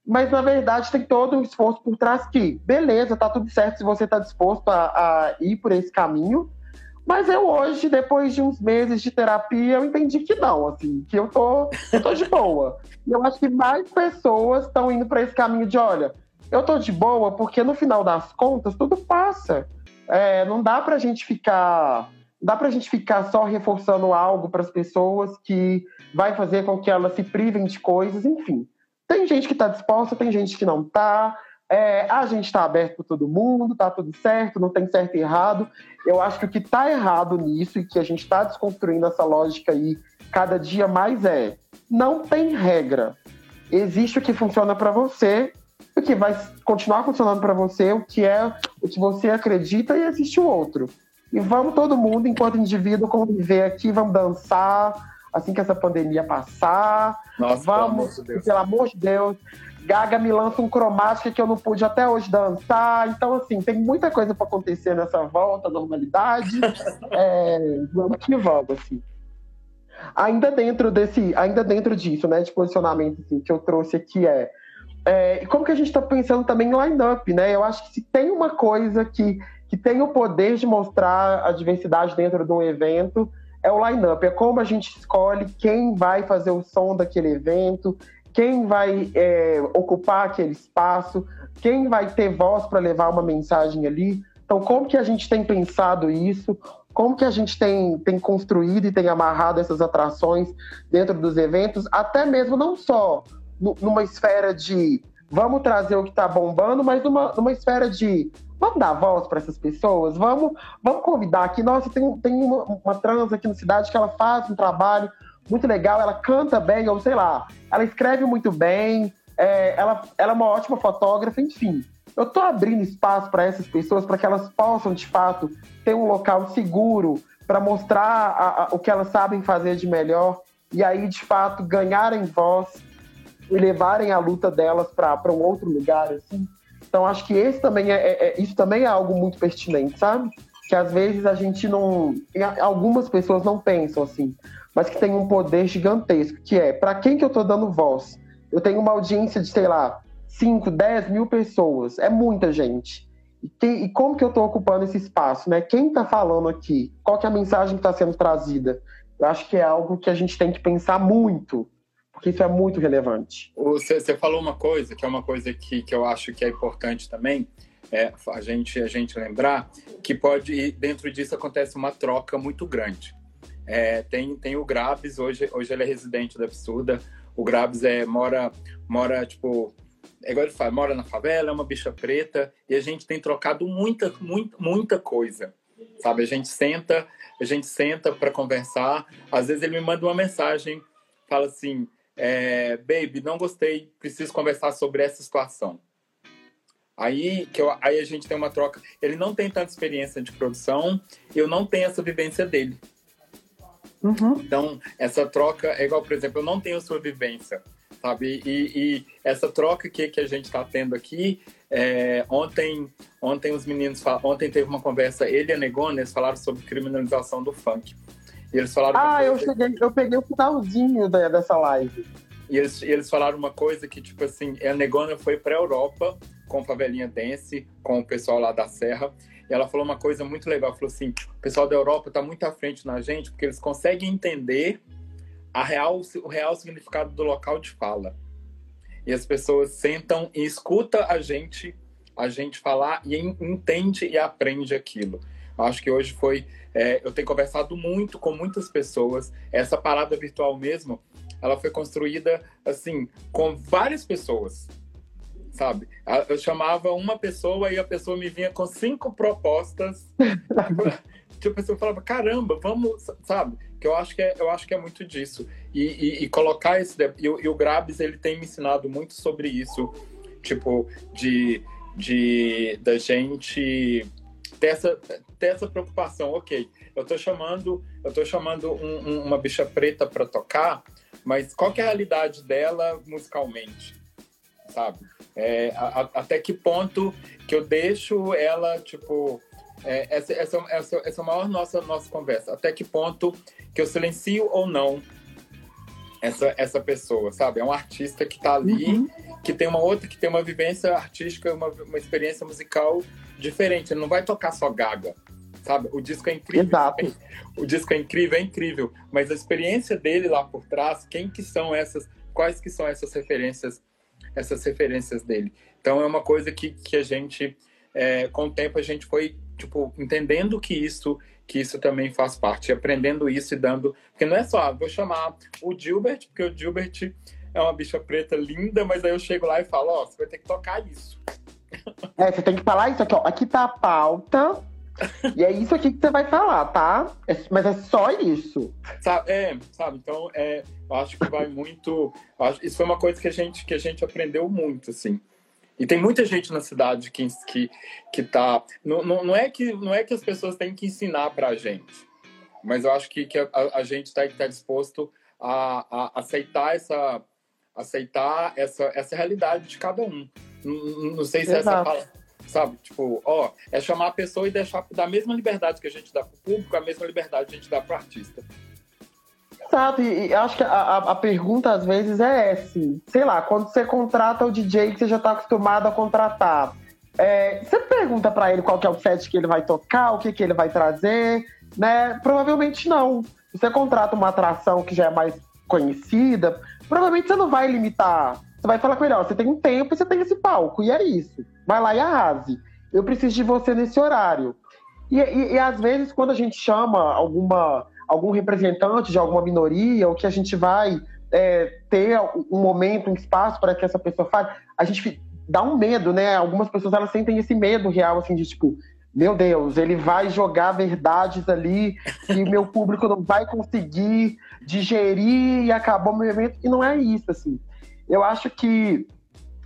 mas na verdade tem todo um esforço por trás que, beleza, tá tudo certo se você tá disposto a, a ir por esse caminho, mas eu hoje, depois de uns meses de terapia, eu entendi que não, assim, que eu tô, eu tô de boa. E eu acho que mais pessoas estão indo para esse caminho de, olha, eu tô de boa porque no final das contas tudo passa. É, não dá pra gente ficar, dá pra gente ficar só reforçando algo para as pessoas que vai fazer com que elas se privem de coisas, enfim. Tem gente que está disposta, tem gente que não está. É, a gente está aberto para todo mundo, tá tudo certo, não tem certo e errado. Eu acho que o que está errado nisso e que a gente está desconstruindo essa lógica aí cada dia mais é não tem regra. Existe o que funciona para você, o que vai continuar funcionando para você, o que é o que você acredita e existe o outro. E vamos todo mundo, enquanto indivíduo, conviver aqui, vamos dançar assim que essa pandemia passar. Nossa, vamos, pelo amor de Deus. pelo amor de Deus. Gaga me lança um cromática que eu não pude até hoje dançar. Então, assim, tem muita coisa para acontecer nessa volta à normalidade. é, vamos que vamos, assim. Ainda dentro desse, ainda dentro disso, né, de posicionamento assim, que eu trouxe aqui é, é como que a gente está pensando também em line-up, né? Eu acho que se tem uma coisa que, que tem o poder de mostrar a diversidade dentro de um evento, é o line-up, é como a gente escolhe quem vai fazer o som daquele evento, quem vai é, ocupar aquele espaço, quem vai ter voz para levar uma mensagem ali. Então, como que a gente tem pensado isso? Como que a gente tem, tem construído e tem amarrado essas atrações dentro dos eventos, até mesmo não só numa esfera de vamos trazer o que está bombando, mas numa, numa esfera de vamos dar voz para essas pessoas, vamos, vamos convidar aqui. Nossa, tem, tem uma, uma trans aqui na cidade que ela faz um trabalho muito legal, ela canta bem, ou sei lá, ela escreve muito bem, é, ela, ela é uma ótima fotógrafa, enfim. Eu estou abrindo espaço para essas pessoas para que elas possam, de fato, ter um local seguro para mostrar a, a, o que elas sabem fazer de melhor e aí, de fato, ganharem voz e levarem a luta delas para um outro lugar, assim. Então, acho que esse também é, é, é, isso também é algo muito pertinente, sabe? Que às vezes a gente não. Algumas pessoas não pensam assim, mas que tem um poder gigantesco, que é para quem que eu estou dando voz? Eu tenho uma audiência de, sei lá, 5, 10 mil pessoas. É muita gente. E, quem, e como que eu estou ocupando esse espaço? Né? Quem está falando aqui? Qual que é a mensagem que está sendo trazida? Eu acho que é algo que a gente tem que pensar muito porque isso é muito relevante. Você, você falou uma coisa, que é uma coisa que, que eu acho que é importante também, é a gente, a gente lembrar que pode, dentro disso acontece uma troca muito grande. É, tem, tem o Grabs, hoje, hoje ele é residente da Absurda, o Grabs é, mora, mora, tipo, é igual ele fala, mora na favela, é uma bicha preta, e a gente tem trocado muita, muita, muita coisa, sabe? A gente senta, a gente senta para conversar, às vezes ele me manda uma mensagem, fala assim, é, baby, não gostei, preciso conversar sobre essa situação. Aí, que eu, aí a gente tem uma troca. Ele não tem tanta experiência de produção, eu não tenho essa vivência dele. Uhum. Então, essa troca é igual, por exemplo, eu não tenho sua vivência, sabe? E, e essa troca que, que a gente está tendo aqui, é, ontem, ontem os meninos, ontem teve uma conversa, ele e a Negona, eles falaram sobre criminalização do funk. E eles falaram. Ah, eu, cheguei, eu peguei o finalzinho da, dessa live. E eles, eles falaram uma coisa que, tipo assim, a Negona foi pra Europa com a Favelinha Dance, com o pessoal lá da Serra. E ela falou uma coisa muito legal. Falou assim: o pessoal da Europa tá muito à frente na gente, porque eles conseguem entender a real, o real significado do local de fala. E as pessoas sentam e escuta a gente, a gente falar e entende e aprende aquilo. Acho que hoje foi. É, eu tenho conversado muito com muitas pessoas. Essa parada virtual mesmo, ela foi construída assim com várias pessoas, sabe? Eu chamava uma pessoa e a pessoa me vinha com cinco propostas. tipo, assim, eu falava, caramba, vamos, sabe? Que eu acho que é, eu acho que é muito disso. E, e, e colocar esse. E, e o Grabs, ele tem me ensinado muito sobre isso, tipo, de, de da gente ter essa, ter essa preocupação, ok, eu tô chamando, eu tô chamando um, um, uma bicha preta para tocar, mas qual é a realidade dela musicalmente, sabe? É, a, a, até que ponto que eu deixo ela, tipo, é, essa, essa, essa, essa é a maior nossa, nossa conversa, até que ponto que eu silencio ou não essa, essa pessoa, sabe? É um artista que está ali, uhum. que tem uma outra, que tem uma vivência artística, uma, uma experiência musical diferente. Ele não vai tocar só gaga, sabe? O disco é incrível. Exato. O disco é incrível, é incrível. Mas a experiência dele lá por trás, quem que são essas, quais que são essas referências, essas referências dele. Então é uma coisa que, que a gente, é, com o tempo, a gente foi, tipo, entendendo que isso que isso também faz parte, aprendendo isso e dando. Porque não é só, ah, vou chamar o Gilbert, porque o Gilbert é uma bicha preta linda, mas aí eu chego lá e falo: Ó, oh, você vai ter que tocar isso. É, você tem que falar isso aqui, ó. Aqui tá a pauta. e é isso aqui que você vai falar, tá? É, mas é só isso. Sabe, é, sabe? Então, é, eu acho que vai muito. Acho, isso foi uma coisa que a gente, que a gente aprendeu muito, assim. E tem muita gente na cidade que, que, que tá. Não, não, não, é que, não é que as pessoas têm que ensinar para a gente, mas eu acho que, que a, a gente está tá disposto a, a, aceitar essa aceitar essa, essa realidade de cada um. Não, não sei se Exato. essa fala, sabe? Tipo, ó, é chamar a pessoa e deixar da mesma liberdade que a gente dá para o público, a mesma liberdade que a gente dá para o artista. Exato, e, acho que a, a, pergunta às vezes é assim, sei lá, quando você contrata o DJ que você já está acostumado a contratar, é, você pergunta para ele qual que é o set que ele vai tocar, o que, que ele vai trazer, né? Provavelmente não. Você contrata uma atração que já é mais conhecida, provavelmente você não vai limitar. Você vai falar com ele, ó, você tem um tempo e você tem esse palco, e é isso. Vai lá e arrase. Eu preciso de você nesse horário. E, e, e às vezes, quando a gente chama alguma algum representante de alguma minoria, ou que a gente vai é, ter um momento, um espaço para que essa pessoa fale, a gente dá um medo, né? Algumas pessoas elas sentem esse medo real, assim, de tipo, meu Deus, ele vai jogar verdades ali e meu público não vai conseguir digerir e acabou o meu evento. E não é isso, assim. Eu acho que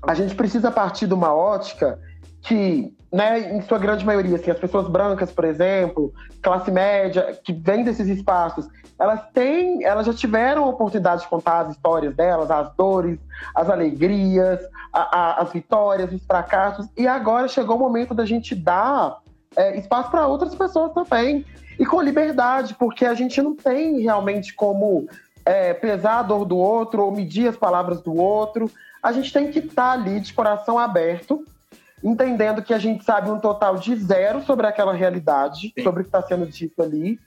a gente precisa partir de uma ótica que, né, em sua grande maioria, assim, as pessoas brancas, por exemplo, classe média, que vêm desses espaços, elas têm, elas já tiveram a oportunidade de contar as histórias delas, as dores, as alegrias, a, a, as vitórias, os fracassos, e agora chegou o momento da gente dar é, espaço para outras pessoas também, e com liberdade, porque a gente não tem realmente como é, pesar a dor do outro ou medir as palavras do outro, a gente tem que estar tá ali de coração aberto entendendo que a gente sabe um total de zero sobre aquela realidade, Sim. sobre o que está sendo dito ali.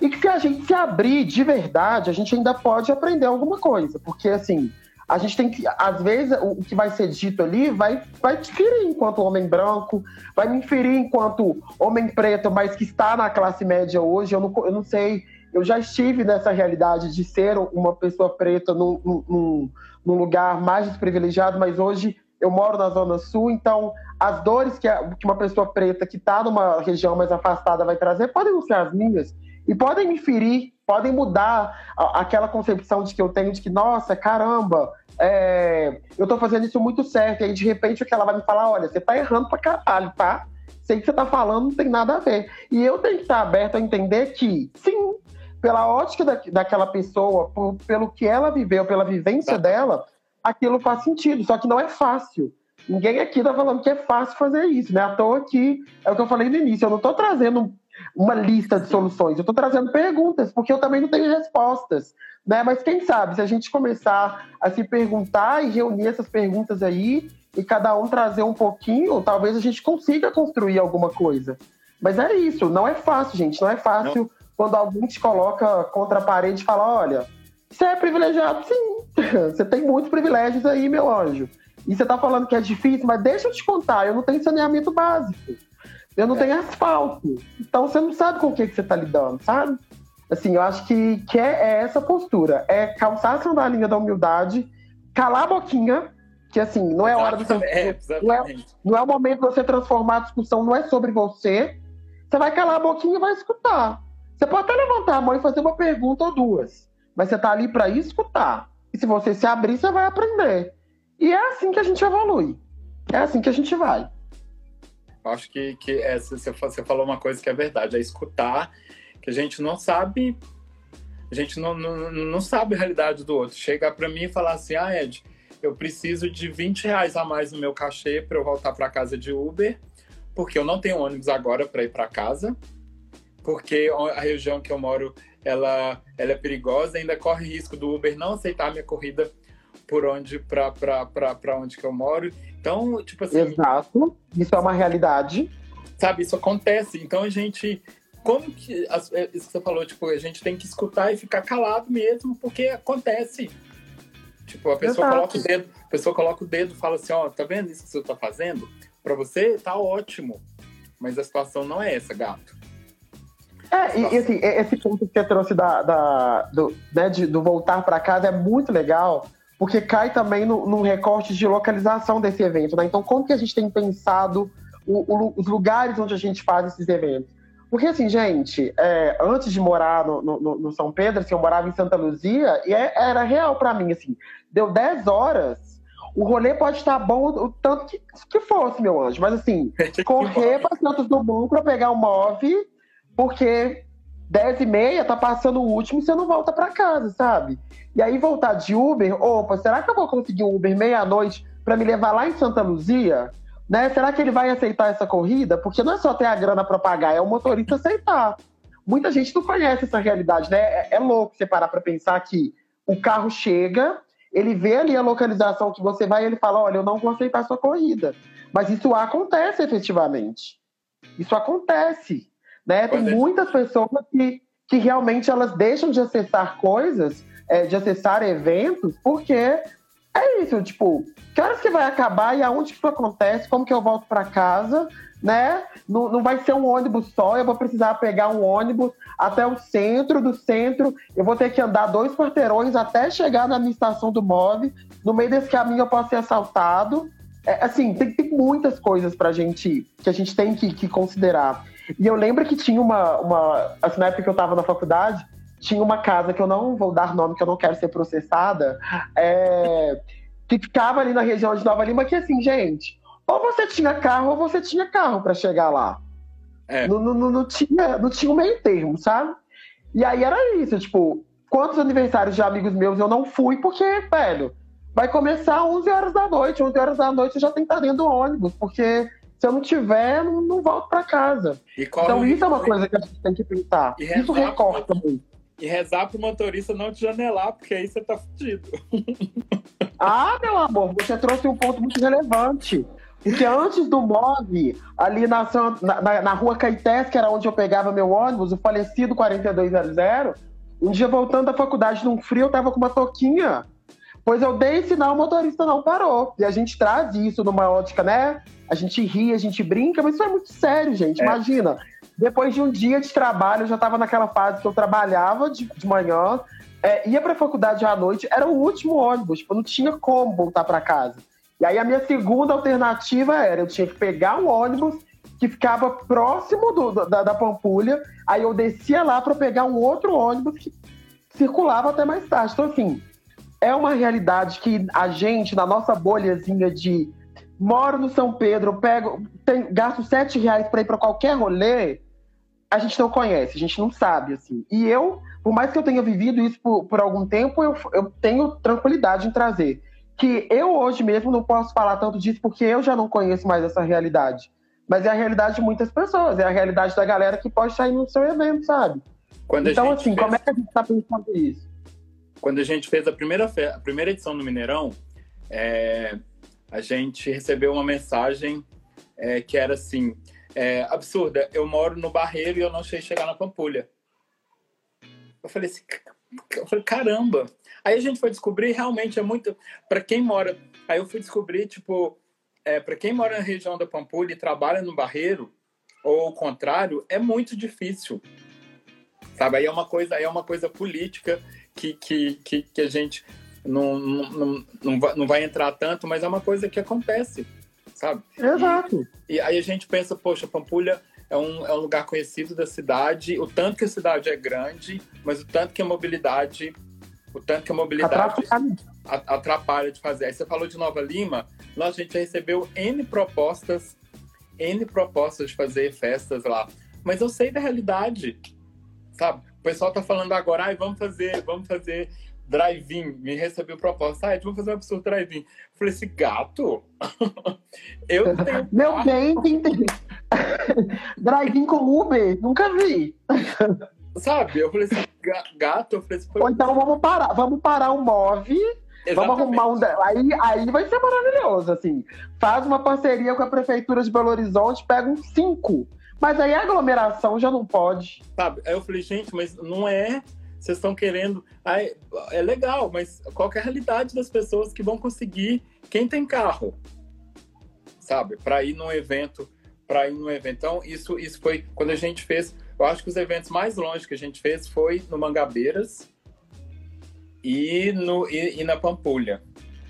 E que se a gente se abrir de verdade, a gente ainda pode aprender alguma coisa. Porque, assim, a gente tem que, às vezes, o que vai ser dito ali vai, vai te ferir enquanto homem branco, vai me ferir enquanto homem preto, mas que está na classe média hoje. Eu não, eu não sei, eu já estive nessa realidade de ser uma pessoa preta num, num, num lugar mais desprivilegiado, mas hoje eu moro na Zona Sul, então as dores que, uma pessoa preta que está numa região mais afastada vai trazer podem não ser as minhas e podem me ferir, podem mudar aquela concepção de que eu tenho de que, nossa, caramba, é, eu estou fazendo isso muito certo. E aí, de repente, o que ela vai me falar, olha, você está errando pra caralho, tá? Sei que você está falando, não tem nada a ver. E eu tenho que estar aberto a entender que, sim, pela ótica da, daquela pessoa, por, pelo que ela viveu, pela vivência tá. dela, aquilo faz sentido, só que não é fácil. Ninguém aqui está falando que é fácil fazer isso, né? À toa que é o que eu falei no início, eu não estou trazendo uma lista de soluções, eu estou trazendo perguntas, porque eu também não tenho respostas. Né? Mas quem sabe, se a gente começar a se perguntar e reunir essas perguntas aí, e cada um trazer um pouquinho, talvez a gente consiga construir alguma coisa. Mas é isso, não é fácil, gente. Não é fácil não. quando alguém te coloca contra a parede e fala: olha, você é privilegiado, sim. Você tem muitos privilégios aí, meu anjo. E você tá falando que é difícil, mas deixa eu te contar, eu não tenho saneamento básico. Eu não é. tenho asfalto. Então você não sabe com o que, que você tá lidando, sabe? Assim, eu acho que, que é, é essa postura. É calçar a sandalinha da humildade, calar a boquinha, que assim, não é hora de é, não, é, não é o momento de você transformar a discussão, não é sobre você. Você vai calar a boquinha e vai escutar. Você pode até levantar a mão e fazer uma pergunta ou duas. Mas você tá ali para escutar. E se você se abrir, você vai aprender. E é assim que a gente evolui. É assim que a gente vai. Acho que, que é, você falou uma coisa que é verdade, é escutar, que a gente não sabe, a gente não, não, não sabe a realidade do outro. Chegar para mim e falar assim, ah, Ed, eu preciso de 20 reais a mais no meu cachê para eu voltar para casa de Uber, porque eu não tenho ônibus agora para ir para casa, porque a região que eu moro ela, ela é perigosa, ainda corre risco do Uber não aceitar a minha corrida por onde para onde que eu moro. Então, tipo assim. Exato. Isso é uma realidade. Sabe, isso acontece. Então a gente. Como que. É, isso que você falou, tipo, a gente tem que escutar e ficar calado mesmo, porque acontece. Tipo, a pessoa Exato. coloca o dedo, a pessoa coloca o dedo e fala assim, ó, tá vendo isso que você tá fazendo? Para você tá ótimo. Mas a situação não é essa, gato. É, e, e assim, esse ponto que você trouxe da, da do, né, de, do voltar para casa é muito legal, porque cai também no, no recorte de localização desse evento, né? Então, como que a gente tem pensado o, o, os lugares onde a gente faz esses eventos? Porque, assim, gente, é, antes de morar no, no, no, São Pedro, assim, eu morava em Santa Luzia, e é, era real para mim, assim, deu 10 horas, o rolê pode estar bom o tanto que, que fosse, meu anjo, mas, assim, correr para Santos Dumont para pegar o MOV, porque 10 e meia tá passando o último e você não volta para casa, sabe? E aí voltar de Uber, opa, será que eu vou conseguir um Uber meia-noite para me levar lá em Santa Luzia? Né? Será que ele vai aceitar essa corrida? Porque não é só ter a grana para pagar, é o motorista aceitar. Muita gente não conhece essa realidade, né? É, é louco você parar para pensar que o carro chega, ele vê ali a localização que você vai e ele fala: olha, eu não vou aceitar sua corrida. Mas isso acontece efetivamente. Isso acontece. Né? Tem muitas pessoas que, que realmente elas deixam de acessar coisas, é, de acessar eventos, porque é isso, tipo, que horas que vai acabar e aonde que isso acontece, como que eu volto para casa, né? Não, não vai ser um ônibus só, eu vou precisar pegar um ônibus até o centro do centro, eu vou ter que andar dois quarteirões até chegar na minha estação do MOV, no meio desse caminho eu posso ser assaltado. É, assim, tem, tem muitas coisas pra gente, que a gente tem que, que considerar. E eu lembro que tinha uma, uma. Assim, na época que eu estava na faculdade, tinha uma casa que eu não vou dar nome, que eu não quero ser processada, é, que ficava ali na região de Nova Lima, que assim, gente, ou você tinha carro ou você tinha carro para chegar lá. É. Não, não, não, tinha, não tinha um meio termo, sabe? E aí era isso, tipo, quantos aniversários de amigos meus eu não fui, porque, velho, vai começar 11 horas da noite, 11 horas da noite eu já tenho que estar dentro do ônibus, porque se eu não tiver, não, não volto para casa. Então isso é uma coisa que a gente tem que pensar. Isso recorta muito. E rezar pro motorista não te janelar, porque aí você tá fudido. ah, meu amor, você trouxe um ponto muito relevante. Porque antes do MOV, ali na, na, na rua Caetés, que era onde eu pegava meu ônibus, o falecido 4200, um dia voltando da faculdade num frio, eu tava com uma toquinha. Pois eu dei sinal, o motorista não parou. E a gente traz isso numa ótica, né? A gente ri, a gente brinca, mas isso é muito sério, gente. É. Imagina, depois de um dia de trabalho, eu já estava naquela fase que eu trabalhava de, de manhã, é, ia para a faculdade à noite, era o último ônibus, tipo, não tinha como voltar para casa. E aí a minha segunda alternativa era, eu tinha que pegar um ônibus que ficava próximo do, da, da Pampulha, aí eu descia lá para pegar um outro ônibus que circulava até mais tarde. Então, assim, é uma realidade que a gente, na nossa bolhazinha de moro no São Pedro, pego, tem, gasto sete reais para ir para qualquer rolê, a gente não conhece, a gente não sabe, assim. E eu, por mais que eu tenha vivido isso por, por algum tempo, eu, eu tenho tranquilidade em trazer. Que eu hoje mesmo não posso falar tanto disso porque eu já não conheço mais essa realidade. Mas é a realidade de muitas pessoas, é a realidade da galera que pode sair no seu evento, sabe? Quando então, assim, fez... como é que a gente está pensando isso? Quando a gente fez a primeira, a primeira edição do Mineirão, é a gente recebeu uma mensagem é, que era assim: é, absurda, eu moro no Barreiro e eu não sei chegar na Pampulha. Eu falei assim, eu falei, caramba. Aí a gente foi descobrir, realmente é muito. Para quem mora. Aí eu fui descobrir, tipo, é, para quem mora na região da Pampulha e trabalha no Barreiro, ou o contrário, é muito difícil. Sabe? Aí é uma coisa, aí é uma coisa política que, que, que, que a gente não, não, não, vai, não vai entrar tanto, mas é uma coisa que acontece, sabe? Exato. E, e aí a gente pensa, poxa, Pampulha é um, é um lugar conhecido da cidade, o tanto que a cidade é grande, mas o tanto que a mobilidade, o tanto que a mobilidade atrapalha, atrapalha de fazer. Aí você falou de Nova Lima, nós a gente recebeu N propostas, N propostas de fazer festas lá, mas eu sei da realidade, sabe? O pessoal tá falando agora, ai, vamos fazer, vamos fazer drive-in, me recebeu proposta, ah, vamos fazer um absurdo drive-in. Falei assim, gato, eu tenho... Meu bem, tem... drive-in com Uber, nunca vi. Sabe, eu falei assim, gato, eu falei assim, Ou então vamos parar, vamos parar o MOVE. Exatamente. Vamos arrumar um. Aí, aí vai ser maravilhoso, assim. Faz uma parceria com a Prefeitura de Belo Horizonte, pega uns cinco. Mas aí a aglomeração já não pode. Sabe? Aí eu falei, gente, mas não é. Vocês estão querendo. Aí, é legal, mas qual é a realidade das pessoas que vão conseguir? Quem tem carro? Sabe? Para ir num evento. Para ir num evento. Então, isso, isso foi quando a gente fez. Eu acho que os eventos mais longe que a gente fez foi no Mangabeiras e, no, e, e na Pampulha,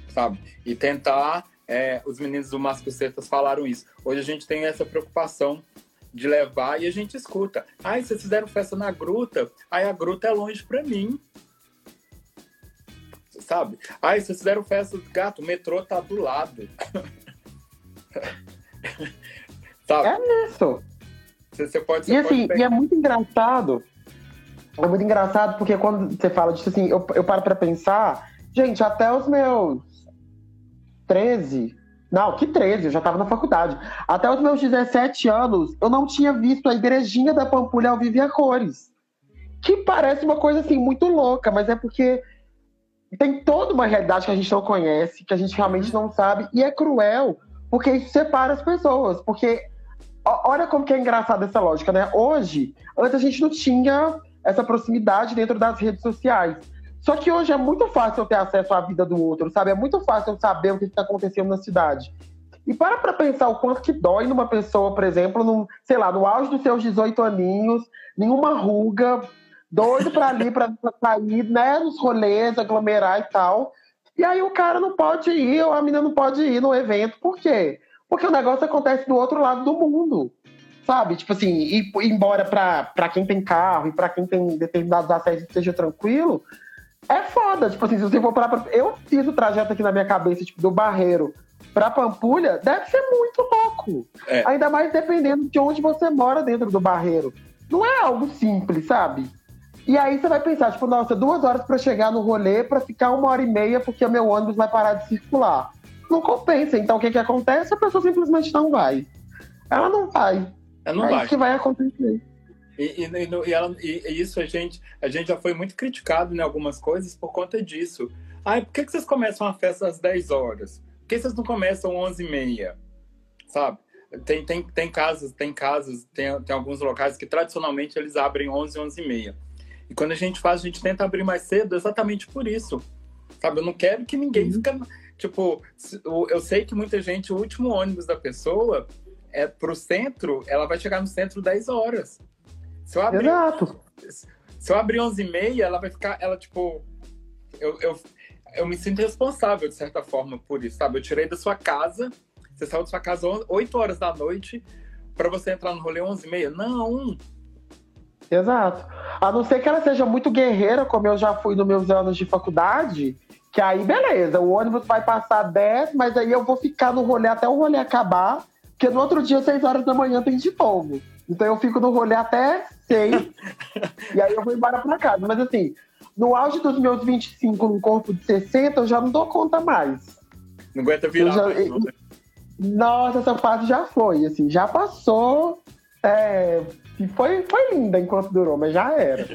sabe? E tentar. É, os meninos do Mascocetas falaram isso. Hoje a gente tem essa preocupação de levar e a gente escuta. Ai, vocês fizeram festa na gruta, aí a gruta é longe para mim. Sabe? Ai, vocês fizeram festa do gato, o metrô tá do lado. Sabe? É isso. Você, pode, você e assim, e é muito engraçado. É muito engraçado porque quando você fala disso assim, eu, eu paro pra pensar, gente, até os meus 13, não, que 13, eu já estava na faculdade. Até os meus 17 anos, eu não tinha visto a igrejinha da Pampulha ao vivo e a cores. Que parece uma coisa assim muito louca, mas é porque tem toda uma realidade que a gente não conhece, que a gente realmente não sabe, e é cruel, porque isso separa as pessoas. Porque olha como que é engraçada essa lógica, né? Hoje, antes a gente não tinha essa proximidade dentro das redes sociais. Só que hoje é muito fácil eu ter acesso à vida do outro, sabe? É muito fácil eu saber o que está acontecendo na cidade. E para para pensar o quanto que dói numa pessoa, por exemplo, num, sei lá, no auge dos seus 18 aninhos, nenhuma ruga, doido para ali, para sair, né, nos rolês, aglomerar e tal. E aí o cara não pode ir, ou a menina não pode ir no evento. Por quê? Porque o negócio acontece do outro lado do mundo sabe? Tipo assim, embora para quem tem carro e para quem tem determinados acessos seja tranquilo, é foda. Tipo assim, se você for parar pra... Eu fiz o trajeto aqui na minha cabeça, tipo, do Barreiro pra Pampulha, deve ser muito louco. É. Ainda mais dependendo de onde você mora dentro do Barreiro. Não é algo simples, sabe? E aí você vai pensar, tipo, nossa, duas horas para chegar no rolê para ficar uma hora e meia porque o meu ônibus vai parar de circular. Não compensa. Então o que que acontece? A pessoa simplesmente não vai. Ela não vai. Ela não é vai. isso que vai acontecer. E, e, e, ela, e, isso a gente, a gente já foi muito criticado em algumas coisas por conta disso. Ah, por que, que vocês começam a festa às 10 horas? Por que vocês não começam às 11 e meia? Sabe? Tem, tem, tem casos, tem casos, tem, tem alguns locais que tradicionalmente eles abrem 11, 11 e meia. E quando a gente faz, a gente tenta abrir mais cedo exatamente por isso. Sabe? Eu não quero que ninguém uhum. fique... Tipo, eu sei que muita gente, o último ônibus da pessoa é pro centro, ela vai chegar no centro 10 horas. Se eu abrir, Exato. Se eu abrir 11 e meia, ela vai ficar, ela tipo, eu, eu, eu me sinto responsável de certa forma por isso, sabe? Eu tirei da sua casa, você saiu da sua casa 8 horas da noite para você entrar no rolê 11 e meia? Não. Exato. A não ser que ela seja muito guerreira, como eu já fui nos meus anos de faculdade, que aí beleza, o ônibus vai passar 10, mas aí eu vou ficar no rolê até o rolê acabar, porque no outro dia, 6 horas da manhã, tem de novo. Então eu fico no rolê até seis, e aí eu vou embora pra casa. Mas assim, no auge dos meus 25, num corpo de 60, eu já não dou conta mais. Não aguenta virar. Já, mais, não, né? Nossa, essa fase já foi, assim, já passou. É, foi, foi linda enquanto durou, mas já era.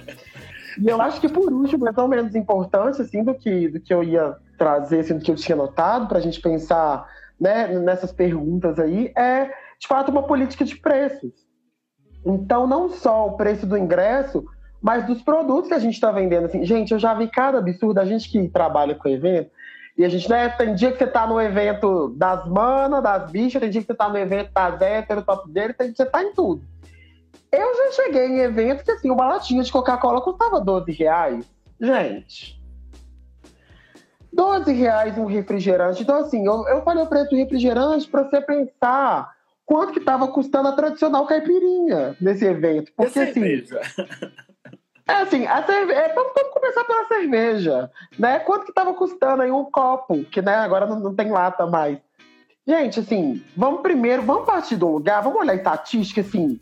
E eu acho que por último, é tão menos importante assim, do, que, do que eu ia trazer, assim, do que eu tinha notado, para a gente pensar né, nessas perguntas aí, é de fato uma política de preços. Então, não só o preço do ingresso, mas dos produtos que a gente está vendendo. Assim, gente, eu já vi cada absurdo, a gente que trabalha com evento, e a gente, né, tem dia que você está no evento das manas, das bichas, tem dia que você está no evento das héteros, top dele, tem dia que você está em tudo. Eu já cheguei em eventos que, assim, uma latinha de Coca-Cola custava 12 reais. Gente, 12 reais um refrigerante. Então, assim, eu, eu falei o preço do refrigerante para você pensar quanto que estava custando a tradicional caipirinha nesse evento. Porque assim. É assim, a cerve... é, vamos, vamos, começar pela cerveja, né? Quanto que estava custando aí um copo, que né, agora não, não, tem lata mais. Gente, assim, vamos primeiro, vamos partir do lugar, vamos olhar a estatística, assim,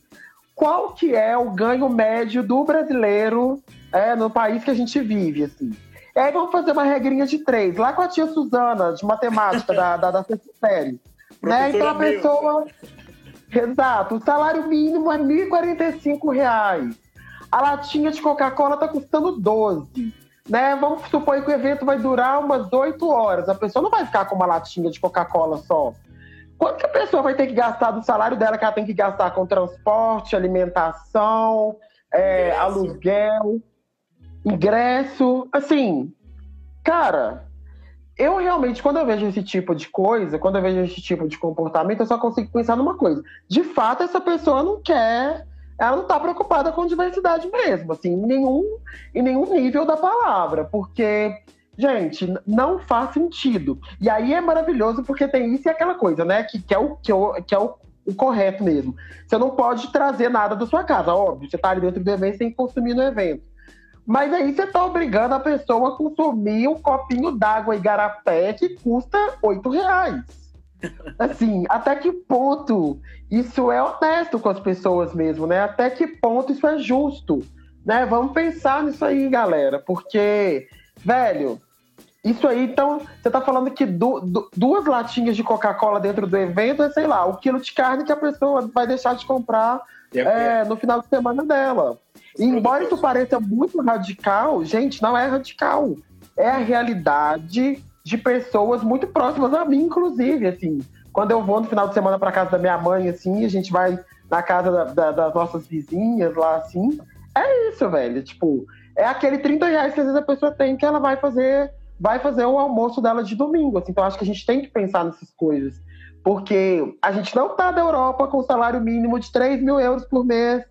qual que é o ganho médio do brasileiro é, no país que a gente vive, assim. E aí vamos fazer uma regrinha de três, lá com a tia Suzana, de matemática, da, da, da sexta série. Né? Então a pessoa. Exato, o salário mínimo é R$ 1.045. A latinha de Coca-Cola tá custando 12. Né? Vamos supor que o evento vai durar umas 8 horas. A pessoa não vai ficar com uma latinha de Coca-Cola só. Quanto que a pessoa vai ter que gastar do salário dela que ela tem que gastar com transporte, alimentação, é, aluguel, ingresso? Assim, cara, eu realmente, quando eu vejo esse tipo de coisa, quando eu vejo esse tipo de comportamento, eu só consigo pensar numa coisa. De fato, essa pessoa não quer, ela não está preocupada com diversidade mesmo, assim, em nenhum, em nenhum nível da palavra, porque, gente, não faz sentido. E aí é maravilhoso porque tem isso e aquela coisa, né, que, que é, o, que, é, que é o, o correto mesmo. Você não pode trazer nada da sua casa, óbvio, você está ali dentro do evento, você tem que consumir no evento. Mas aí você tá obrigando a pessoa a consumir um copinho d'água igarapé que custa oito reais. Assim, até que ponto isso é honesto com as pessoas mesmo, né? Até que ponto isso é justo, né? Vamos pensar nisso aí, galera, porque, velho, isso aí, então, você tá falando que du du duas latinhas de Coca-Cola dentro do evento é, sei lá, o quilo de carne que a pessoa vai deixar de comprar é, no final de semana dela. Embora isso pareça muito radical, gente, não é radical. É a realidade de pessoas muito próximas a mim, inclusive, assim. Quando eu vou no final de semana para casa da minha mãe, assim, a gente vai na casa da, da, das nossas vizinhas lá, assim. É isso, velho. Tipo, é aquele 30 reais que às vezes a pessoa tem que ela vai fazer vai fazer o almoço dela de domingo. Assim. Então, acho que a gente tem que pensar nessas coisas. Porque a gente não tá da Europa com salário mínimo de 3 mil euros por mês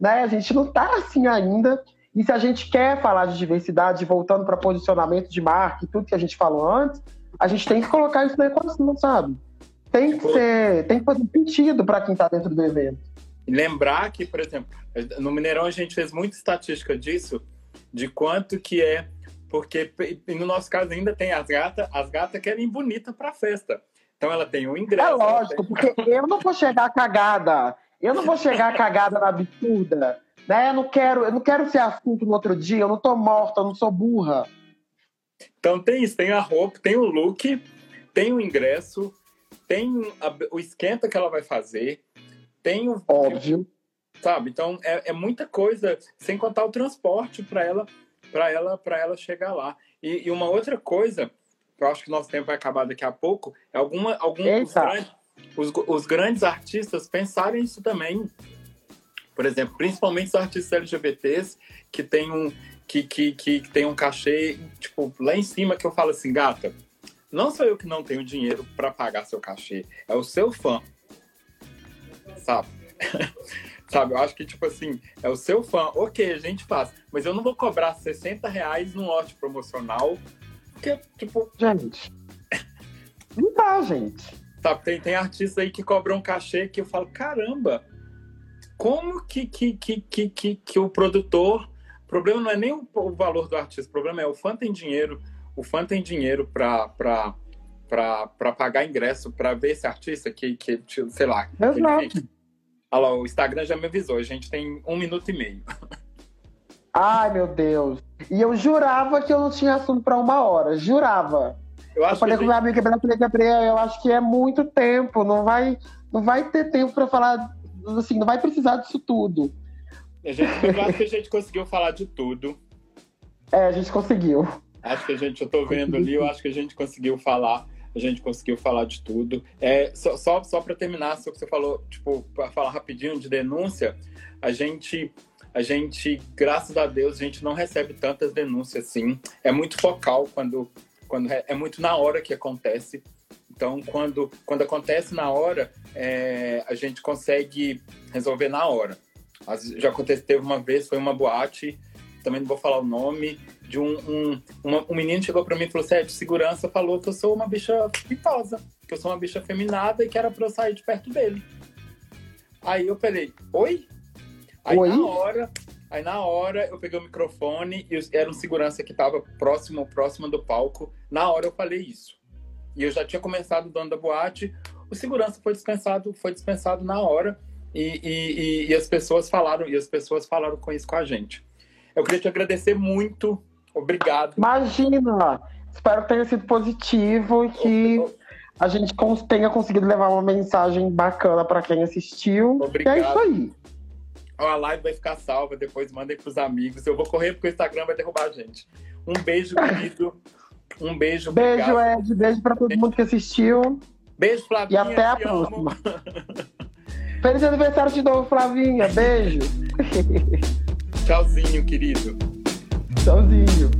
né? A gente não está assim ainda. E se a gente quer falar de diversidade, voltando para posicionamento de marca e tudo que a gente falou antes, a gente tem que colocar isso na equação, sabe? Tem que tipo, ser, tem que fazer sentido para quem está dentro do evento. Lembrar que, por exemplo, no Mineirão a gente fez muita estatística disso, de quanto que é, porque no nosso caso ainda tem as gatas, as gatas querem bonita para festa. Então ela tem o um ingresso. É lógico, tem... porque eu não vou chegar cagada eu não vou chegar cagada na absurda, né? Eu não quero, eu não quero ser assunto no outro dia, eu não tô morta, eu não sou burra. Então tem isso, tem a roupa, tem o look, tem o ingresso, tem a, o esquenta que ela vai fazer, tem o. Óbvio. Sabe? Então é, é muita coisa, sem contar o transporte para ela, para ela, para ela chegar lá. E, e, uma outra coisa, que eu acho que nosso tempo vai acabar daqui a pouco, é alguma, algum grandes, os, os grandes artistas pensarem isso também. Por exemplo, principalmente os artistas LGBTs que tem um que, que, que, que tem um cachê tipo lá em cima que eu falo assim, gata, não sou eu que não tenho dinheiro para pagar seu cachê, é o seu fã, sabe? sabe? Eu acho que, tipo assim, é o seu fã. Ok, a gente faz. Mas eu não vou cobrar 60 reais num lote promocional. Porque, tipo. Gente. Não dá, gente. Sabe, tem, tem artistas aí que cobram um cachê que eu falo, caramba, como que, que, que, que, que, que o produtor. O problema não é nem o, o, valor do artista, o problema é o fã tem dinheiro, o fã tem dinheiro para para pagar ingresso para ver esse artista que, que sei lá. Exato. Olha lá, o Instagram já me avisou, a gente tem um minuto e meio. Ai, meu Deus. E eu jurava que eu não tinha assunto para uma hora. Jurava. Eu, eu falei com meu amigo Gabriel, falei, Gabriel, eu acho que é muito tempo, não vai, não vai ter tempo para falar, assim, não vai precisar disso tudo. A gente, eu acho que a gente conseguiu falar de tudo. É, a gente conseguiu. Acho que a gente, eu tô vendo ali, eu acho que a gente conseguiu falar, a gente conseguiu falar de tudo. É, só só, só para terminar, só que você falou, tipo, para falar rapidinho de denúncia, a gente a gente, graças a Deus, a gente não recebe tantas denúncias assim. É muito focal quando quando é, é muito na hora que acontece. Então, quando, quando acontece na hora, é, a gente consegue resolver na hora. Já aconteceu, uma vez, foi uma boate, também não vou falar o nome, de um, um, uma, um menino chegou para mim e falou assim, é, de segurança, falou que eu sou uma bicha pitosa, que eu sou uma bicha feminada e que era para eu sair de perto dele. Aí eu falei, oi? Aí oi? na hora, Aí na hora eu peguei o microfone e era um segurança que estava próximo, próximo do palco. Na hora eu falei isso. E eu já tinha começado o dono da boate. O segurança foi dispensado, foi dispensado na hora. E, e, e, as pessoas falaram, e as pessoas falaram com isso com a gente. Eu queria te agradecer muito. Obrigado. Imagina! Espero que tenha sido positivo e que a gente tenha conseguido levar uma mensagem bacana para quem assistiu. Obrigado. E é isso aí. A live vai ficar salva, depois mandem pros amigos. Eu vou correr porque o Instagram vai derrubar a gente. Um beijo, querido. Um beijo. Beijo, obrigado. Ed. Beijo pra todo mundo que assistiu. Beijo, Flavinha. E até a próxima. Feliz aniversário de novo, Flavinha. Beijo. Tchauzinho, querido. Tchauzinho.